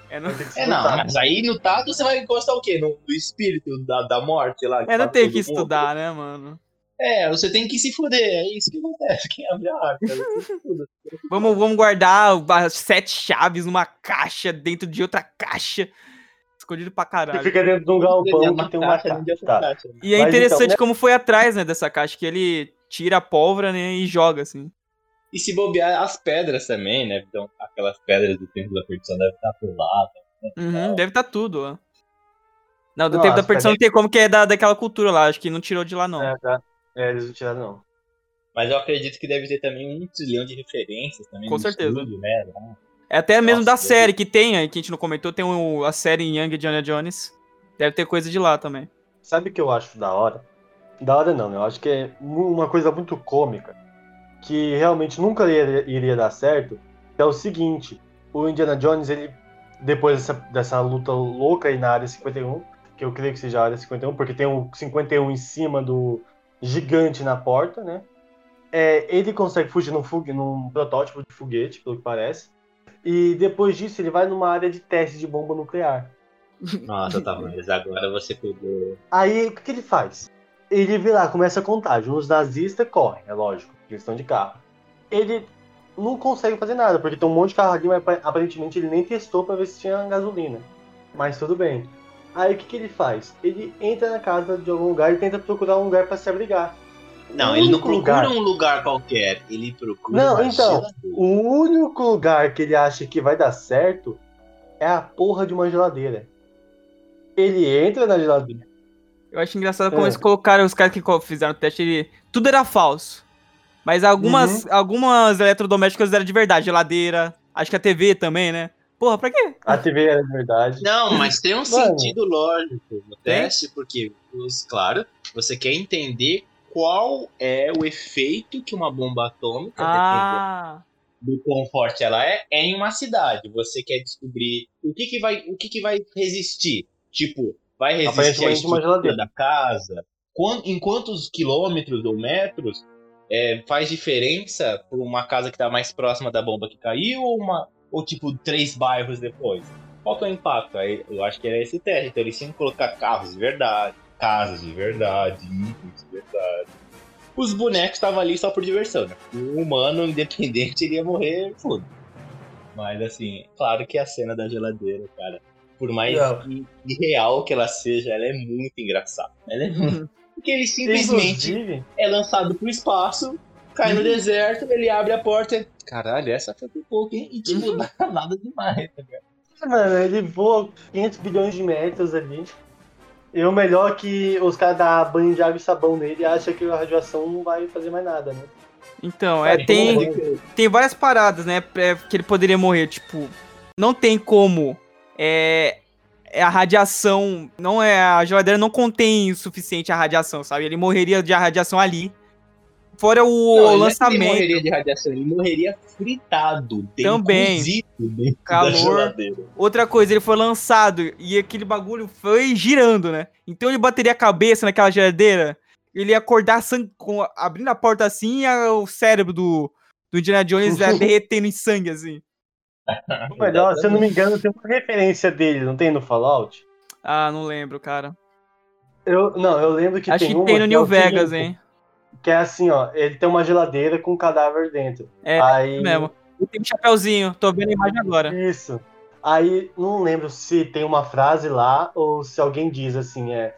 É no... É, não, mas aí no tato você vai encostar o quê? No, no espírito da, da morte lá? É, não tá tem que mundo? estudar, né, mano? É, você tem que se fuder, é isso que acontece. Quem abre a arca, você se fuda. Vamos, vamos guardar as sete chaves numa caixa dentro de outra caixa. Escondido pra Você caralho. fica dentro de um galpão que tem uma caixa Tá. caixa. E é Mas interessante então, né? como foi atrás, né, dessa caixa, que ele tira a pólvora, né, e joga, assim. E se bobear as pedras também, né? Então, aquelas pedras do tempo da perdição devem estar por lá. Uhum, deve estar tudo lá. Não, do Não, tempo da perdição não tem como, que é da, daquela cultura lá. Acho que não tirou de lá, não. É, tá. É, eles não tiraram, não. Mas eu acredito que deve ter também um trilhão de referências também. Com certeza. estúdio, né? É até mesmo Nossa, da série que tem, aí, que a gente não comentou, tem a série Young Indiana Jones. Deve ter coisa de lá também. Sabe o que eu acho da hora? Da hora não, né? Eu acho que é uma coisa muito cômica, que realmente nunca iria, iria dar certo, é o seguinte, o Indiana Jones, ele, depois dessa, dessa luta louca aí na área 51, que eu creio que seja a área 51, porque tem o 51 em cima do gigante na porta, né? É, ele consegue fugir num, num protótipo de foguete, pelo que parece, e depois disso ele vai numa área de teste de bomba nuclear. Nossa, tá, mas agora você pegou. Aí, o que, que ele faz? Ele vê lá, começa a contagem. Os nazistas correm, é lógico, eles estão de carro. Ele não consegue fazer nada, porque tem um monte de carro ali, mas apa- aparentemente ele nem testou pra ver se tinha gasolina. Mas tudo bem. Aí o que, que ele faz? Ele entra na casa de algum lugar e tenta procurar um lugar pra se abrigar. Não, ele não procura lugar- um lugar qualquer. Ele procura. Não, uma então, geladeira. O único lugar que ele acha que vai dar certo é a porra de uma geladeira. Ele entra na geladeira. Eu acho engraçado como É. eles colocaram os caras que fizeram o teste, ele... tudo era falso. Mas algumas, Uhum. algumas eletrodomésticos eram de verdade, geladeira, acho que a TV também, né? Porra, pra quê? A TV era de verdade. Não, mas tem um sentido lógico no teste, porque, os- claro, você quer entender qual é o efeito que uma bomba atômica, Ah, dependendo do quão forte ela é, é em uma cidade. Você quer descobrir o que, que, vai, o que, que vai resistir. Tipo, vai resistir uma estrutura geladeira. da casa, em quantos quilômetros ou metros é, faz diferença por uma casa que tá mais próxima da bomba que caiu ou uma ou tipo três bairros depois? Qual que é o impacto? Aí eu acho que era esse teste. Então eles tinham que colocar carros de verdade, casas de verdade, itens de verdade. Os bonecos estavam ali só por diversão, né? O humano, independente, iria morrer, foda. Mas assim, claro que a cena da geladeira, cara, por mais irreal que ela seja, ela é muito engraçada. Ela é muito... Porque ele simplesmente Inclusive, é lançado pro espaço, cai no deserto, ele abre a porta e. Caralho, essa foi por pouco, hein? E tipo, nada demais, tá ligado? mano, ele voa 500 bilhões de metros ali. E o melhor é que os caras dão banho de água e sabão nele e acham que a radiação não vai fazer mais nada, né? Então, é, Cara, tem, tem várias paradas, né, pra- que ele poderia morrer. Tipo, não tem como. É, é a radiação. Não é. A geladeira não contém o suficiente a radiação, sabe? Ele morreria de radiação ali. Fora o Não, que Ele lançamento. morreria de radiação, ele morreria fritado, dentro, Também. cozido dentro da Calor. geladeira. Outra coisa, ele foi lançado e aquele bagulho foi girando, né? Então ele bateria a cabeça naquela geladeira, ele ia acordar sangue, com, abrindo a porta assim e a- o cérebro do, do Indiana Jones ia derretendo em sangue, assim. O melhor, se eu não me engano, tem uma referência dele, não tem no Fallout? Ah, não lembro, cara. Eu, não, eu lembro que Acho tem que uma tem no é New Vegas, hein? Que é assim, ó, ele tem uma geladeira com um cadáver dentro. É, Aí, Mesmo. E tem um chapeuzinho, tô vendo a imagem agora. Isso. Aí, não lembro se tem uma frase lá ou se alguém diz assim, é.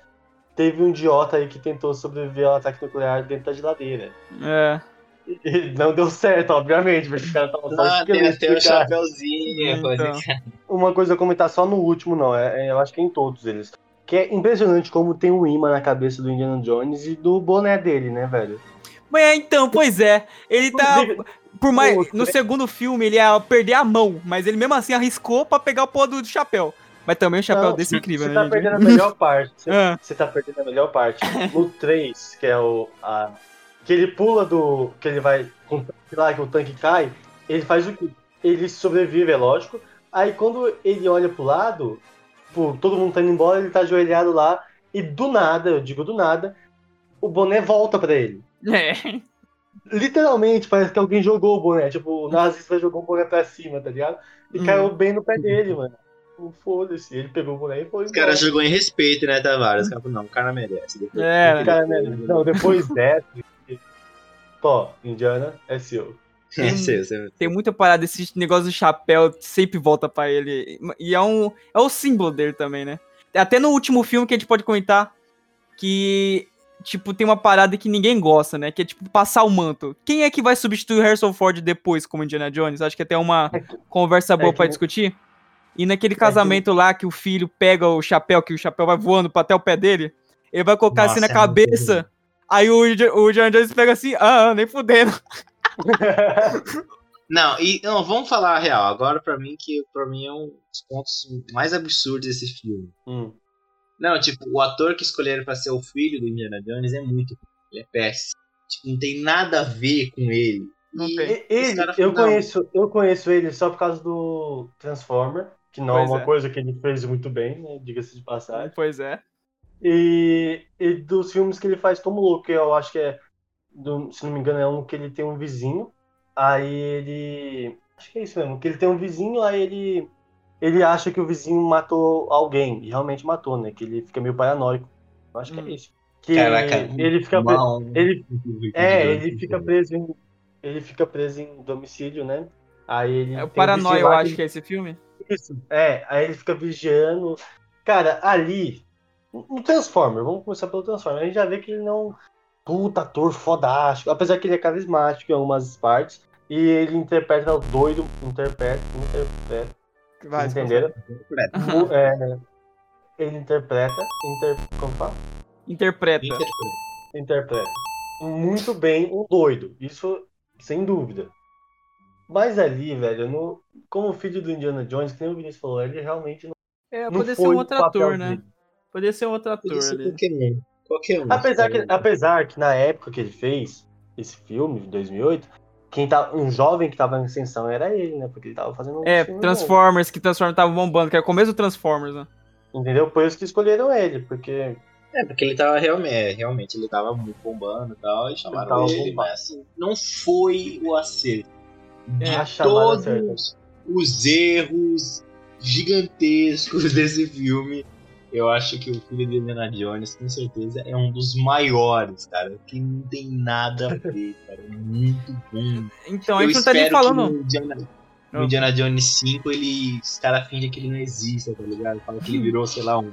Teve um idiota aí que tentou sobreviver ao ataque nuclear dentro da geladeira. É. E não deu certo, obviamente, porque o cara tava só Ah, tem esqueleto até o do cara. chapeuzinho. pode Então. crer. Uma coisa a comentar só no último, não, é, é- eu acho que é em todos eles. Que é impressionante como tem um imã na cabeça do Indiana Jones e do boné dele, né, velho? Mas é, então, pois é. Ele tá. Por mais. o- No segundo filme, ele ia perder a mão, mas ele mesmo assim arriscou pra pegar o pó do chapéu. Mas também um chapéu Não, desse incrível, Você né? tá gente? perdendo a melhor parte. Você, Ah, você tá perdendo a melhor parte. No 3, que é o. A, que ele pula do. Que ele vai. Com o tanque lá, que o tanque cai. Ele faz o quê? Ele sobrevive, é lógico. Aí quando ele olha pro lado, pô, todo mundo tá indo embora, ele tá ajoelhado lá. E do nada, eu digo do nada, o boné volta pra ele. é. Literalmente, parece que alguém jogou o boné. Tipo, o nazista jogou o boné pra cima, tá ligado? E Hum. caiu bem no pé dele, mano. Não Foda-se, ele pegou o boné e foi. Os caras jogou em respeito, né, Tavares? Os caras falaram, não, o cara merece. Depois- É, né? Cara, né? Não, depois dessa. Pô, Indiana é seu. É, sei, sei. Tem muita parada, esse negócio do chapéu sempre volta pra ele. E é um. É o símbolo dele também, né? Até no último filme que a gente pode comentar que. Tipo, tem uma parada que ninguém gosta, né? Que é tipo passar o manto. Quem é que vai substituir o Harrison Ford depois como Indiana Jones? Acho que até uma conversa boa é pra que- discutir. E naquele casamento lá que o filho pega o chapéu, que o chapéu vai voando pra até o pé dele, ele vai colocar assim na Nossa, é muito cabeça. Aí o, o Indiana Jones pega assim, ah, nem fudendo. Não, e não, vamos falar a real. Agora, pra mim, que pra mim é um dos pontos mais absurdos desse filme. Hum. Não, tipo, o ator que escolheram pra ser o filho do Indiana Jones é muito. Ele é péssimo. Tipo, não tem nada a ver com ele. Não E tem. Ele, eu conheço, eu conheço ele só por causa do Transformer, que não Pois é uma é. coisa que ele fez muito bem, né? Diga-se de passagem. Pois é. E, e dos filmes que ele faz como louco, que eu acho que é, do- se não me engano, é um que ele tem um vizinho. Aí ele. Acho que é isso mesmo, que ele tem um vizinho, aí ele. Ele acha que o vizinho matou alguém, e realmente matou, né? Que ele fica meio paranoico. Eu acho que Hum. é isso. Que Caraca, ele fica preso. mal- Ele, é, ele fica preso em. Ele fica preso em domicílio, né? Aí ele. É o um Paranoia, eu acho que é esse filme. Isso. É, aí ele fica vigiando. Cara, ali. No Transformer, vamos começar pelo Transformer. A gente já vê que ele não. Puta ator fodástico. Apesar que ele é carismático em algumas partes. E ele interpreta o doido. Interpreta. Interpreta. Vai, Vocês entenderam? É, ele interpreta. Inter, como fala? Interpreta. Interpreta. Muito bem um doido. Isso sem dúvida. Mas ali, velho, no, como filho do Indiana Jones, que nem o Vinícius falou, ele realmente não, É, poderia ser foi um o outro ator, né? dele. Poderia ser um outro ator Podia ser ali. Qualquer um. Apesar que, Cara, apesar que na época que ele fez esse filme, de 2008, quem tá, um jovem que tava em ascensão era ele, né? Porque ele tava fazendo um É, filme Transformers, que Transformers tava bombando, que era o começo do Transformers, né? novo, entendeu? Por isso que escolheram ele, porque É, porque ele tava realmente, é, realmente ele tava muito bombando e tal, e chamaram ele, bombando. mas assim, não foi o acerto. De É, a chamada todos os erros gigantescos desse filme, eu acho que o filho de Indiana Jones, com certeza, é um dos maiores, cara, que não tem nada a ver, cara, é muito bom. Então, a eu gente não tá nem espero que falando. no Indiana, no. Indiana Jones 5, ele, os caras fingem que ele não existe, tá ligado? Fala que ele virou, sei lá, um,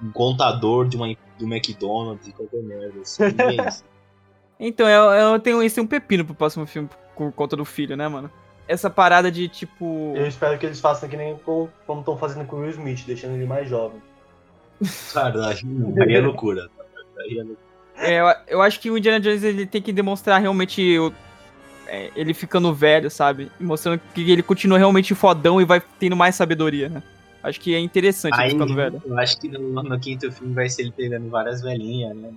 um contador de uma, do McDonald's e qualquer merda. Assim, é isso. Então, eu, eu tenho esse um pepino pro próximo filme por conta do filho, né, mano? Essa parada de tipo. Eu espero que eles façam que nem com, como estão fazendo com o Will Smith, deixando ele mais jovem. Cara, aí aí é loucura. Aí é loucura. É, eu, eu acho que o Indiana Jones ele tem que demonstrar realmente o- é, ele ficando velho, sabe? Mostrando que ele continua realmente fodão e vai tendo mais sabedoria, né? Acho que é interessante ele Aí, ficando velho. eu acho que no, no quinto filme vai ser ele pegando várias velhinhas, né?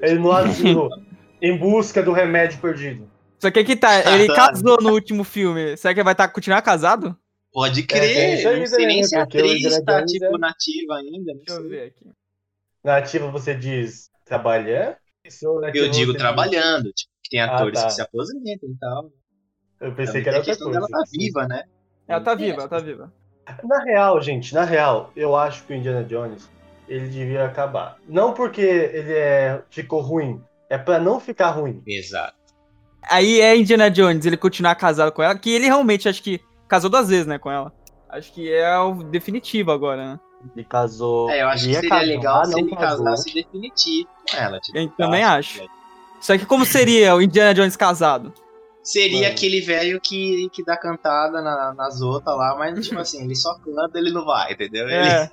Ele no asilo, em busca do remédio perdido. Só que aqui tá, ele casou no último filme. Será que ele vai tá, continuar casado? Pode É, crer, isso aí não sei nem né? se a atriz Indiana tá, Jones tipo, é- nativa ainda. Não Deixa eu ver aqui. Na ativa você diz na Eu digo trabalhando, tipo, que tem Ah, atores tá. que se aposentam e tal. diz- Eu pensei Também que era outra questão coisa. dela tá viva, né? Ela tá viva, ela tá viva. Na real, gente, na real, eu acho que o Indiana Jones, ele devia acabar. Não porque ele é, ficou ruim, é pra não ficar ruim. Exato. Aí é Indiana Jones, ele continuar casado com ela, que ele realmente acho que casou duas vezes, né, com ela. Acho que é o definitivo agora, né? Ele casou. É, eu acho ele que ia seria casar, legal se não ele casou. casasse definitivo com ela. Tipo, Eu também tá, acho. Só que como seria o Indiana Jones casado? Seria Mano. aquele velho que, que dá cantada na- nas outras lá, mas tipo assim, ele só canta, ele não vai, entendeu? Ele, É.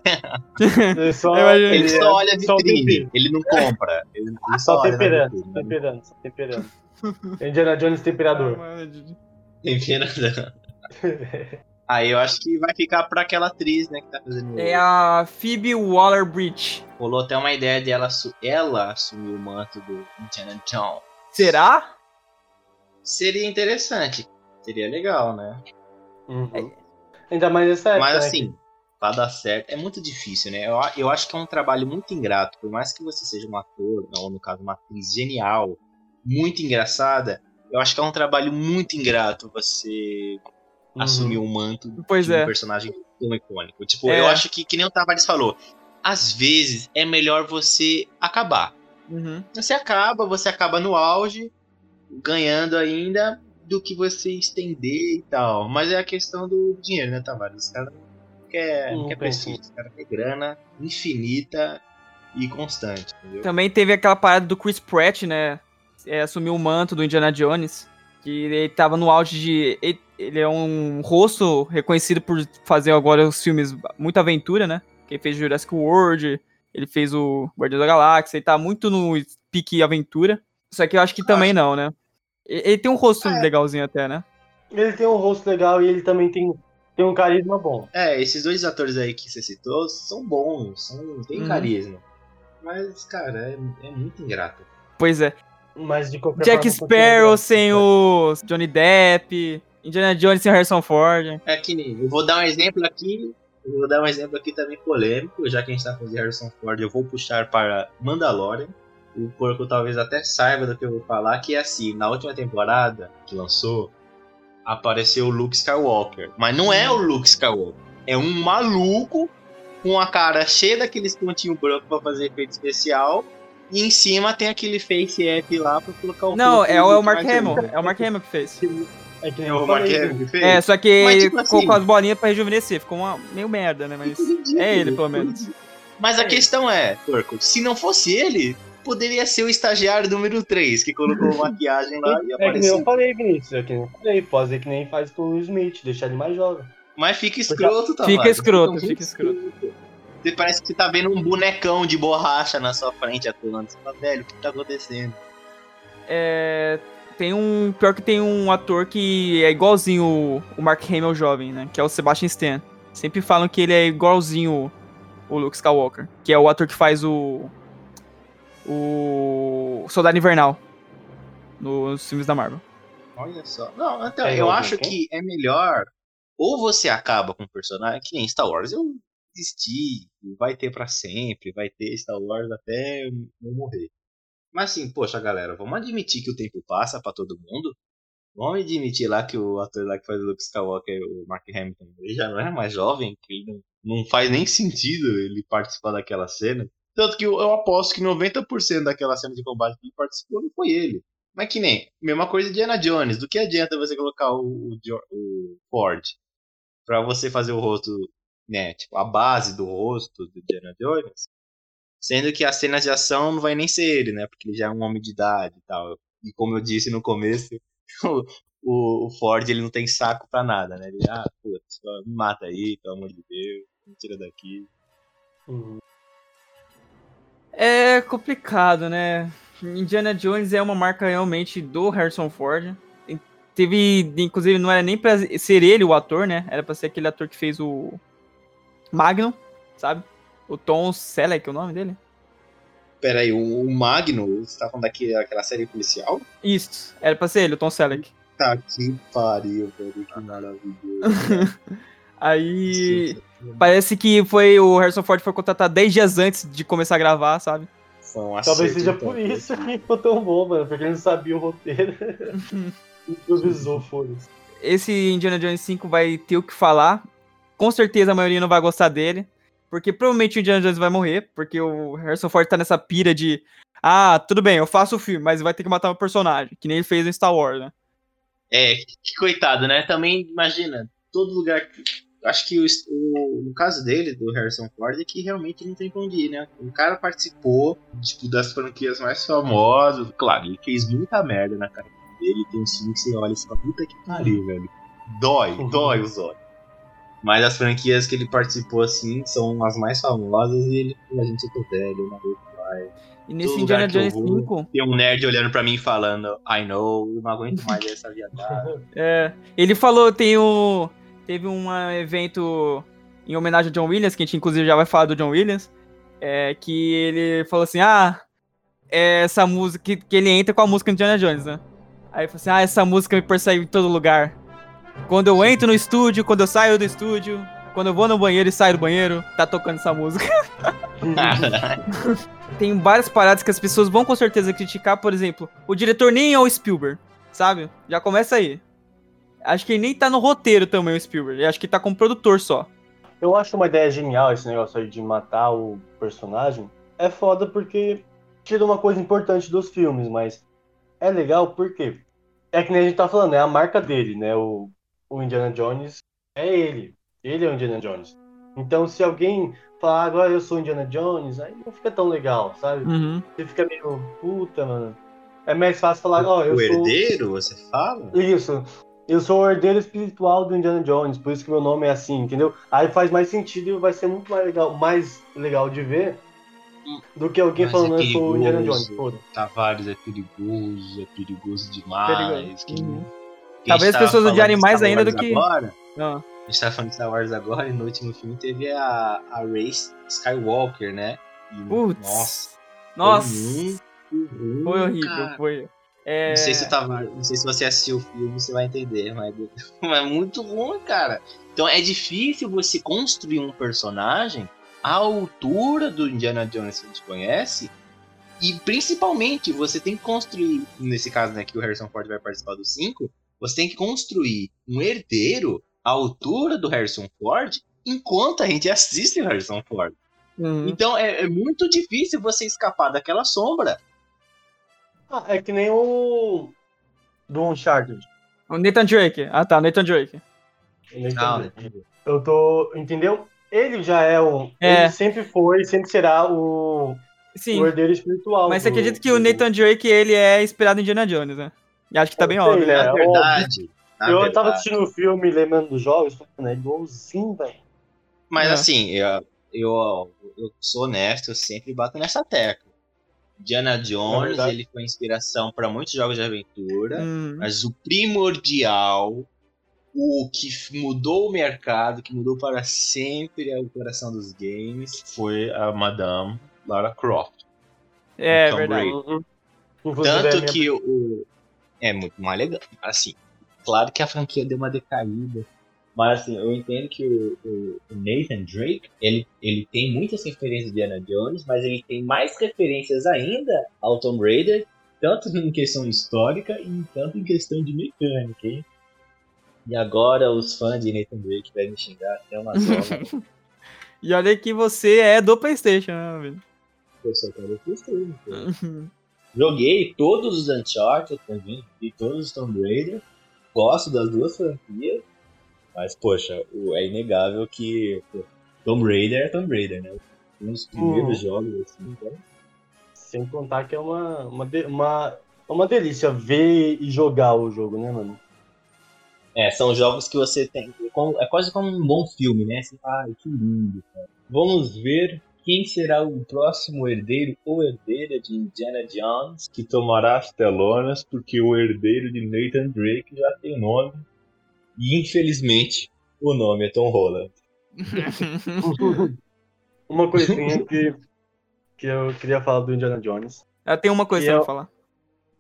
Ele só, Eu imagino. ele é só olha a só vitrine, tempero. ele não compra. Ele, ele Só olha temperando, vitrine, só né? temperando, só temperando. Indiana Jones temperador. Temperando. Aí eu acho que vai ficar pra aquela atriz, né, que tá fazendo. É a Phoebe Waller-Bridge. Rolou até uma ideia de ela, assu- ela assumir o manto do Indiana Jones. Será? Seria interessante. Seria legal, né? Uhum. Ainda mais essa época. Mas né, assim, pra dar certo, é muito difícil, né? Eu, eu acho que é um trabalho muito ingrato. Por mais que você seja um ator, ou no caso, uma atriz genial, muito engraçada, eu acho que é um trabalho muito ingrato você Uhum. assumir um manto Pois de é. um personagem tão icônico. Tipo, É. eu acho que, que nem o Tavares falou, às vezes é melhor você acabar. Uhum. Você acaba, você acaba no auge, ganhando ainda, do que você estender e tal. Mas é a questão do dinheiro, né, Tavares? Os caras não quer, não quer tem prestígio, os caras grana infinita e constante, entendeu? Também teve aquela parada do Chris Pratt, né? É, assumiu o manto do Indiana Jones. Que ele tava no auge de. Ele, ele é um rosto reconhecido por fazer agora os filmes muita aventura, né? Quem fez Jurassic World, ele fez o Guardião da Galáxia, ele tá muito no pique aventura. Só que eu acho que também não, né? Ele tem um rosto legalzinho até, né? Ele tem um rosto legal e ele também tem, tem um carisma bom. É, esses dois atores aí que você citou são bons, são, têm Uhum. carisma. Mas, cara, é, é muito ingrato. Pois é. Mas de qualquer Jack forma, Sparrow sem o Johnny Depp, Indiana Jones sem o Harrison Ford. É que nem, eu vou dar um exemplo aqui, eu vou dar um exemplo aqui também polêmico, já que a gente tá falando de Harrison Ford, eu vou puxar para Mandalorian. O porco talvez até saiba do que eu vou falar, que é assim, na última temporada que lançou, apareceu o Luke Skywalker. Mas não é o Luke Skywalker, é um maluco com a cara cheia daqueles pontinhos brancos pra fazer efeito especial. E em cima tem aquele face app lá pra colocar o Não, é o, é o Mark Hamill. É o Mark Hamill que fez. É que É o Mark Hamill que fez? É, só que Mas, tipo colocou assim- as bolinhas pra rejuvenescer. Ficou uma, meio merda, né? Mas é ele, pelo menos. Mas a questão é, Porco, se não fosse ele, poderia ser o estagiário número 3 que colocou maquiagem lá e É que nem apareceu. eu falei, Vinícius. É que nem eu falei. Pode ser que nem faz com o Smith, deixar ele mais jovem. Mas fica escroto, tá Fica escroto, fica escroto. Você parece que você tá vendo um bonecão de borracha na sua frente atuando. Você fala, velho, o que tá acontecendo? É, tem um. Pior que tem um ator que é igualzinho o, o Mark Hamill jovem, né? Que é o Sebastian Stan. Sempre falam que ele é igualzinho o, o Luke Skywalker. Que é o ator que faz o. O. Soldado Invernal. Nos filmes da Marvel. Olha só. Não, então, É eu acho quem? que é melhor. Ou você acaba com o personagem, que nem Star Wars. Eu existir, vai ter pra sempre, vai ter Star Wars até eu morrer. Mas assim, poxa, galera, vamos admitir que o tempo passa pra todo mundo. Vamos admitir lá que o ator lá que faz o Luke Skywalker, o Mark Hamilton, ele já não é mais jovem, que ele não, não faz nem sentido ele participar daquela cena. Tanto que eu, eu aposto que 90% daquela cena de combate que ele participou não foi ele. Mas que nem, mesma coisa de Anna Jones. Do que adianta você colocar o, o, o Ford pra você fazer o rosto, né? Tipo, a base do rosto do Diana Jones. Sendo que as cenas de ação não vai nem ser ele, né? Porque ele já é um homem de idade e tal. E como eu disse no começo, o, o Ford ele não tem saco pra nada, né? Ele, ah, putz, me mata aí, pelo amor de Deus, me tira daqui. Uhum. É complicado, né? Indiana Jones é uma marca realmente do Harrison Ford. Teve, inclusive, não era nem pra ser ele o ator, né? Era pra ser aquele ator que fez o Magnum, sabe? O Tom Selleck, é o nome dele? Peraí, o, o Magno, você tá falando daquela série policial? Isso, era pra ser ele, o Tom Selleck. Tá que pariu, velho, que maravilhoso. Aí, parece que foi o Harrison Ford foi contratado 10 dias antes de começar a gravar, sabe? Um Talvez seja por isso que ficou tão bom, mano, porque ele não sabia o roteiro. Improvisou, foda-se. Esse Indiana Jones 5 vai ter o que falar. Com certeza a maioria não vai gostar dele. Porque provavelmente o Indiana Jones vai morrer. Porque o Harrison Ford tá nessa pira de. Ah, tudo bem, eu faço o filme, mas vai ter que matar o personagem. Que nem ele fez no Star Wars, né? É, que coitado, né? Também, imagina, todo lugar. Acho que o, o, no caso dele, do Harrison Ford, é que realmente não tem pra onde ir, né? O cara participou tipo, das franquias mais famosas. Claro, ele fez muita merda na cara dele. Tem um filme que você olha e fala, puta que pariu, velho. Dói, Uhum. dói os olhos. Mas as franquias que ele participou, assim, são as mais famosas e ele, a gente, tô velho, não aguento mais. E nesse Indiana Jones vou. 5, Tem um nerd olhando pra mim falando, I know, eu não aguento mais essa viadagem. é, ele falou, tem o, teve um evento em homenagem ao John Williams, que a gente inclusive já vai falar do John Williams, é, que ele falou assim, ah, é essa música, que, que ele entra com a música do Indiana Jones, né? Aí ele falou assim, ah, essa música me persegue em todo lugar. Quando eu entro no estúdio, quando eu saio do estúdio, quando eu vou no banheiro e saio do banheiro, tá tocando essa música. Tem várias paradas que as pessoas vão com certeza criticar, por exemplo, o diretor nem é o Spielberg, sabe? Já começa aí. Acho que ele nem tá no roteiro também, o Spielberg. Eu acho que tá como produtor só. Eu acho uma ideia genial esse negócio aí de matar o personagem. É foda porque tira uma coisa importante dos filmes, mas é legal porque é que nem a gente tá falando, é a marca dele, né? O, o Indiana Jones é ele. Ele é o Indiana Jones. Então se alguém falar "Ah, agora eu sou o Indiana Jones, aí não fica tão legal, sabe? Uhum. Você fica meio puta, mano. É mais fácil falar, ó, eu o sou. herdeiro, você fala? Isso. Eu sou o herdeiro espiritual do Indiana Jones, por isso que meu nome é assim, entendeu? Aí faz mais sentido e vai ser muito mais legal, mais legal de ver do que alguém Mas falando é eu sou o Indiana. Jones. Foda. Tavares é perigoso, é perigoso demais. Perigoso. que- Uhum. Talvez as tava pessoas odiarem mais ainda do que- Agora, Não. a gente tá falando de Star Wars agora e no último filme teve a, a Race Skywalker, né? E, Putz. Nossa, Nossa. Foi, ruim, Foi horrível, cara. foi. É... Não sei se tava, não sei se você assistiu o filme, você vai entender, mas mas é muito ruim, cara. Então é difícil você construir um personagem à altura do Indiana Jones que a gente conhece. E principalmente você tem que construir, nesse caso, né, que o Harrison Ford vai participar do 5, você tem que construir um herdeiro à altura do Harrison Ford enquanto a gente assiste o Harrison Ford. Uhum. Então é, é muito difícil você escapar daquela sombra. Ah, é que nem o. Do Uncharted. O Nathan Drake. Ah tá, Nathan Drake. Não, entendi. Eu tô. Entendeu? Ele já é o. É. Ele sempre foi, sempre será o, Sim. o herdeiro espiritual. Mas você do- acredita que o Nathan Drake, ele é inspirado em Indiana Jones, né? E acho que tá bem Sei, óbvio. né? Na É verdade. na Eu verdade. tava assistindo o filme lembrando dos jogos, falando, é igualzinho, velho. Mas É. assim, eu, eu, eu sou honesto, eu sempre bato nessa tecla. Diana É Jones, verdade. ele foi inspiração para muitos jogos de aventura, Hum. mas o primordial, o que mudou o mercado, que mudou para sempre o coração dos games, Foi a Madame Lara Croft. É Tom verdade. É a Tanto minha- que o. É muito mais legal. Assim, claro que a franquia deu uma decaída. Mas assim, eu entendo que o, o- o Nathan Drake, ele, ele tem muitas referências de Indiana Jones, mas ele tem mais referências ainda ao Tomb Raider, tanto em questão histórica e tanto em questão de mecânica, hein? E agora os fãs de Nathan Drake devem me xingar até uma só. E olha que você é do Playstation, né, velho? Eu só quero PlayStation. Joguei todos os Uncharted também, e todos os Tomb Raider. Gosto das duas franquias. Mas, poxa, é inegável que pô, Tomb Raider é Tomb Raider, né? Um dos primeiros jogos, assim, então. Sem contar que é uma, uma, uma, é uma delícia ver e jogar o jogo, né, mano? É, são jogos que você tem. como- É quase como um bom filme, né? Assim, ai, que lindo, cara. Vamos ver quem será o próximo herdeiro ou herdeira de Indiana Jones que tomará as telonas, porque o herdeiro de Nathan Drake já tem nome. E infelizmente o nome é Tom Holland. Uma coisinha que, que eu queria falar do Indiana Jones, Eu tenho uma coisa pra eu- falar.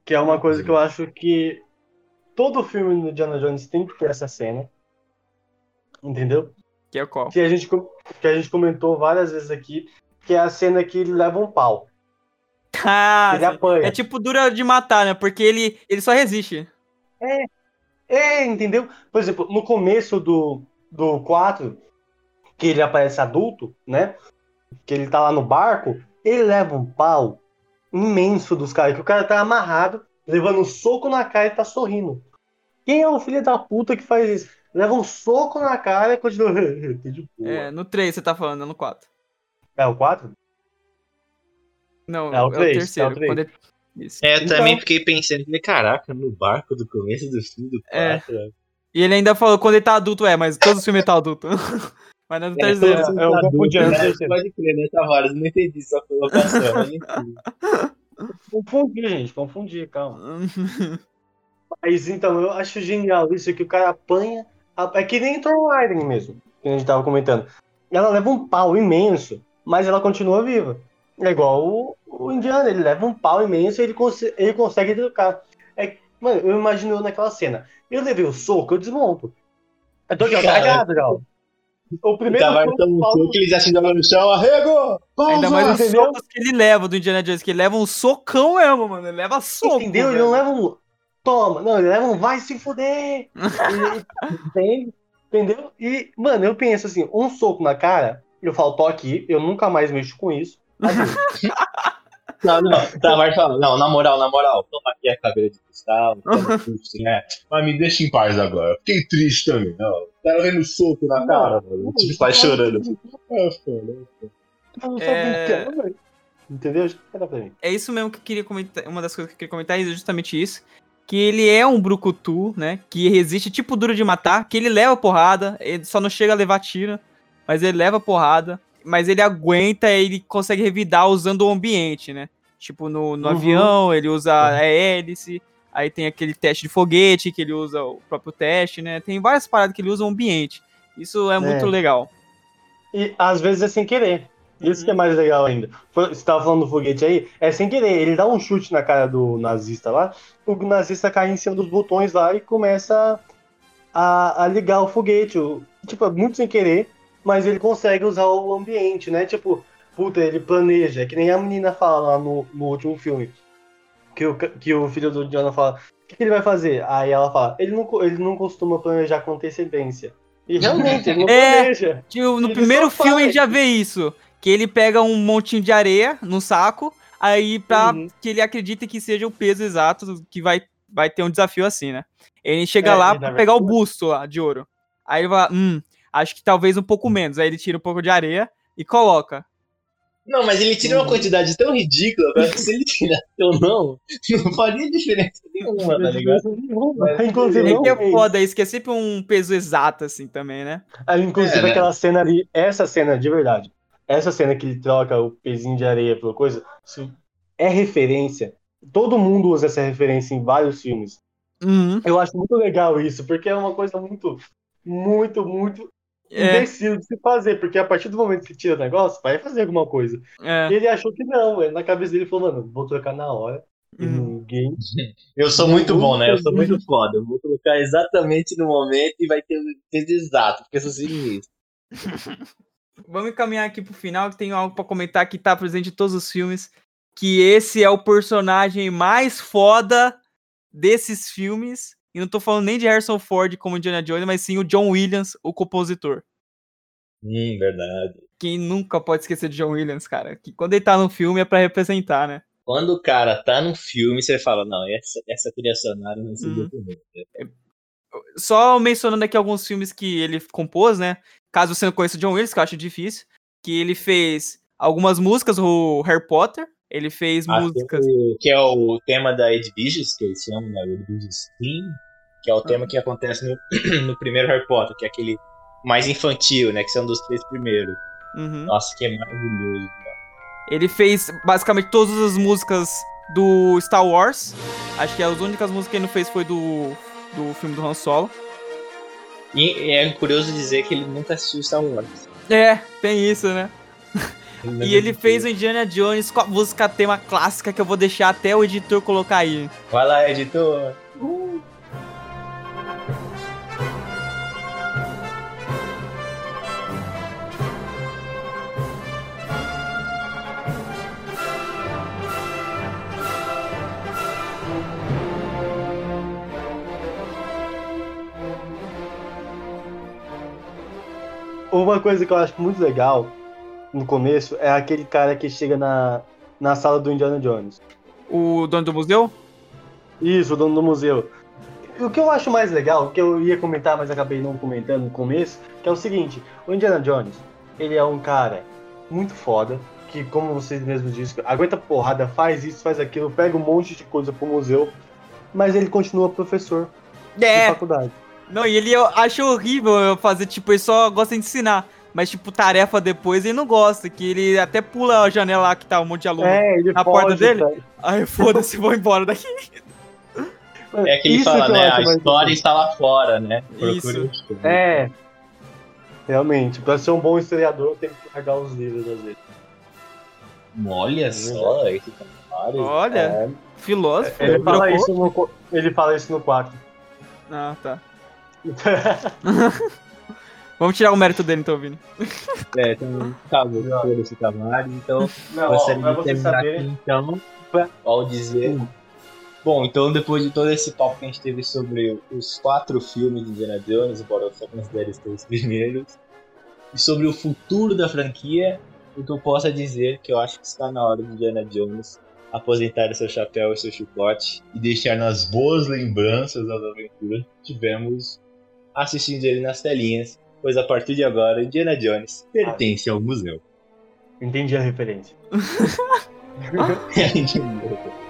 que é uma coisa que eu acho que todo filme do Indiana Jones tem que ter essa cena. Entendeu? Que é qual? Que a gente, que a gente comentou várias vezes aqui, que é a cena que ele leva um pau. Ah, ele apanha. é tipo dura de matar, né? Porque ele, ele só resiste. É, entendeu? Por exemplo, no começo do, do 4, que ele aparece adulto, né? Que ele tá lá no barco, ele leva um pau imenso dos caras, que o cara tá amarrado, levando um soco na cara e tá sorrindo. Quem é o filho da puta que faz isso? Leva um soco na cara e continua. Que de boa. É, no 3 você tá falando, não no 4. É o 4? Não, É o três, terceiro. é o três. quando ele- Isso. É, eu Então- também fiquei pensando, caraca, no barco do começo do filme do É. 4. E ele ainda falou quando ele tá adulto, é, mas todos os filmes ele tá adulto. mas não é no terceiro. é, eu confundi antes do né? terceiro. Pode crer, né, Tavares? Não entendi sua colocação. Confundi, gente, confundi, calma. Mas então, eu acho genial isso que o cara apanha. É que nem Thor Raiden mesmo, que a gente tava comentando. Ela leva um pau imenso, mas ela continua viva. É igual o, o Indiana, ele leva um pau imenso e ele, cons ele consegue trocar. É, mano, eu imagino naquela cena. Eu levei o soco, eu desmonto. Eu tô aqui, ó, Cara. cagado, já. O primeiro soco, toma um soco e ele já se joga no chão, arrego! Ainda mais os socos que ele leva do Indiana Jones, que ele leva um socão mesmo, mano. Ele leva soco. Entendeu? Ele velho. não leva um. Toma, não, ele leva um vai se fuder. E- Entende? Entendeu? E, mano, eu penso assim, um soco na cara, eu falo, tô aqui, eu nunca mais mexo com isso. Não, não, Tavares fala, não, na moral, na moral, toma aqui a caveira de cristal, toma né? Mas me deixa em paz agora. Fiquei triste também, não. O cara vendo soco na cara, mano. Tipo, pai chorando. É, foda. eu não tô É. brincando, velho. Entendeu? Era pra mim. É isso mesmo que eu queria comentar. Uma das coisas que eu queria comentar é justamente isso. Que ele é um brucutu, né? Que resiste tipo duro de matar, que ele leva porrada, ele só não chega a levar tiro, mas ele leva porrada, mas ele aguenta e ele consegue revidar usando o ambiente, né? Tipo, no, no Uhum. avião, ele usa a hélice, aí tem aquele teste de foguete, que ele usa o próprio teste, né? Tem várias paradas que ele usa o ambiente. Isso é muito É. legal. E às vezes é sem querer. Isso que é mais legal ainda. Você tava falando do foguete aí, é sem querer. Ele dá um chute na cara do nazista lá, o nazista cai em cima dos botões lá e começa a, a ligar o foguete. O- Tipo, muito sem querer, mas ele consegue usar o ambiente, né? Tipo, puta, ele planeja. É que nem a menina fala lá no, no último filme. Que o, que o filho do Diana fala, o que, que ele vai fazer? Aí ela fala, ele não, ele não costuma planejar com antecedência. E realmente, ele não É. planeja. Tipo, no Ele primeiro filme a faz. gente já vê isso. Que ele pega um montinho de areia num saco, aí pra Uhum. que ele acredite que seja o peso exato que vai, vai ter um desafio assim, né? Ele chega É, lá e pra pegar o busto lá de ouro. Aí ele vai, hum, acho que talvez um pouco menos. Aí ele tira um pouco de areia e coloca. Não, mas ele tira uma Uhum. quantidade tão ridícula, cara, que se ele tirasse ou não, não faria diferença nenhuma, tá ligado? Inclusive, É não que é foda isso, que é sempre um peso exato, assim, também, né? Aí, Inclusive, É, né? aquela cena ali, essa cena de verdade, essa cena que ele troca o pezinho de areia pela coisa, isso é referência. Todo mundo usa essa referência em vários filmes. Uhum. Eu acho muito legal isso, porque é uma coisa muito, muito, muito É, imbecil de se fazer, porque a partir do momento que tira o negócio, vai fazer alguma coisa. é. E ele achou que não, ele, na cabeça dele falou, mano, vou trocar na hora, Uhum. Ninguém. Eu sou muito bom, né? Eu sou muito foda. Eu vou colocar exatamente no momento e vai ter o peso exato, porque eu sou sinistro. Vamos encaminhar aqui pro final, que tem algo pra comentar que tá presente em todos os filmes. Que esse é o personagem mais foda desses filmes. E não tô falando nem de Harrison Ford como Indiana Jones, mas sim o John Williams, o compositor. Hum, verdade. Quem nunca pode esquecer de John Williams, cara? Que quando ele tá no filme é pra representar, né? Quando o cara tá num filme, você fala, não, essa, essa trilha sonora não se Uhum. documenta. Só mencionando aqui alguns filmes que ele compôs, né? Caso você não conheça o John Williams, que eu acho difícil. Que ele fez algumas músicas, o Harry Potter. Ele fez Ah, músicas. o- que é o tema da Edviges, que eles chamam, né? Edviges Theme, que é o tema que acontece no, no primeiro Harry Potter, que é aquele mais infantil, né? Que são dos três primeiros. Uhum. Nossa, que é maravilhoso. Ele fez basicamente todas as músicas do Star Wars. Acho que as únicas músicas que ele não fez foi do, do filme do Han Solo. E é curioso dizer que ele nunca assistiu Star Wars. É, tem isso, né? E ele fez o Indiana Jones com a música tema clássica que eu vou deixar até o editor colocar aí. Vai lá, editor. Uma coisa que eu acho muito legal no começo é aquele cara que chega na, na sala do Indiana Jones. O dono do museu? Isso, o dono do museu. O que eu acho mais legal, que eu ia comentar, mas acabei não comentando no começo, que é o seguinte, o Indiana Jones, ele é um cara muito foda, que como vocês mesmos disseram, aguenta porrada, faz isso, faz aquilo, pega um monte de coisa pro museu, mas ele continua professor de É, faculdade. Não, e ele eu acho horrível eu fazer, tipo, ele só gosta de ensinar. Mas, tipo, tarefa depois ele não gosta, que ele até pula a janela lá que tá um monte de aluno. É, ele Na foge, porta dele? cara. Aí, foda-se, vou embora daqui. É que ele Isso fala, que né? A história está lá fora, né? Isso. É. Realmente, pra ser um bom historiador, tem que largar os livros às vezes. Olha só, esse comentário. Olha, É, filósofo. ele, fala trocou. isso no, ele fala isso no quarto. Ah, tá. Vamos tirar o mérito dele então, Vini. É, então, acabou todo esse trabalho. Então, Não, ó, gostaria pra de você terminar saber, aqui, então, ao dizer. Bom, então, depois de todo esse papo que a gente teve sobre os quatro filmes de Indiana Jones, embora eu só considere os três primeiros, e sobre o futuro da franquia, o que eu posso dizer que eu acho que está na hora de Indiana Jones aposentar seu chapéu e seu chicote e deixar nas boas lembranças das aventuras que tivemos assistindo ele nas telinhas, pois a partir de agora Indiana Jones pertence ao museu. entendi a referência. Entendeu?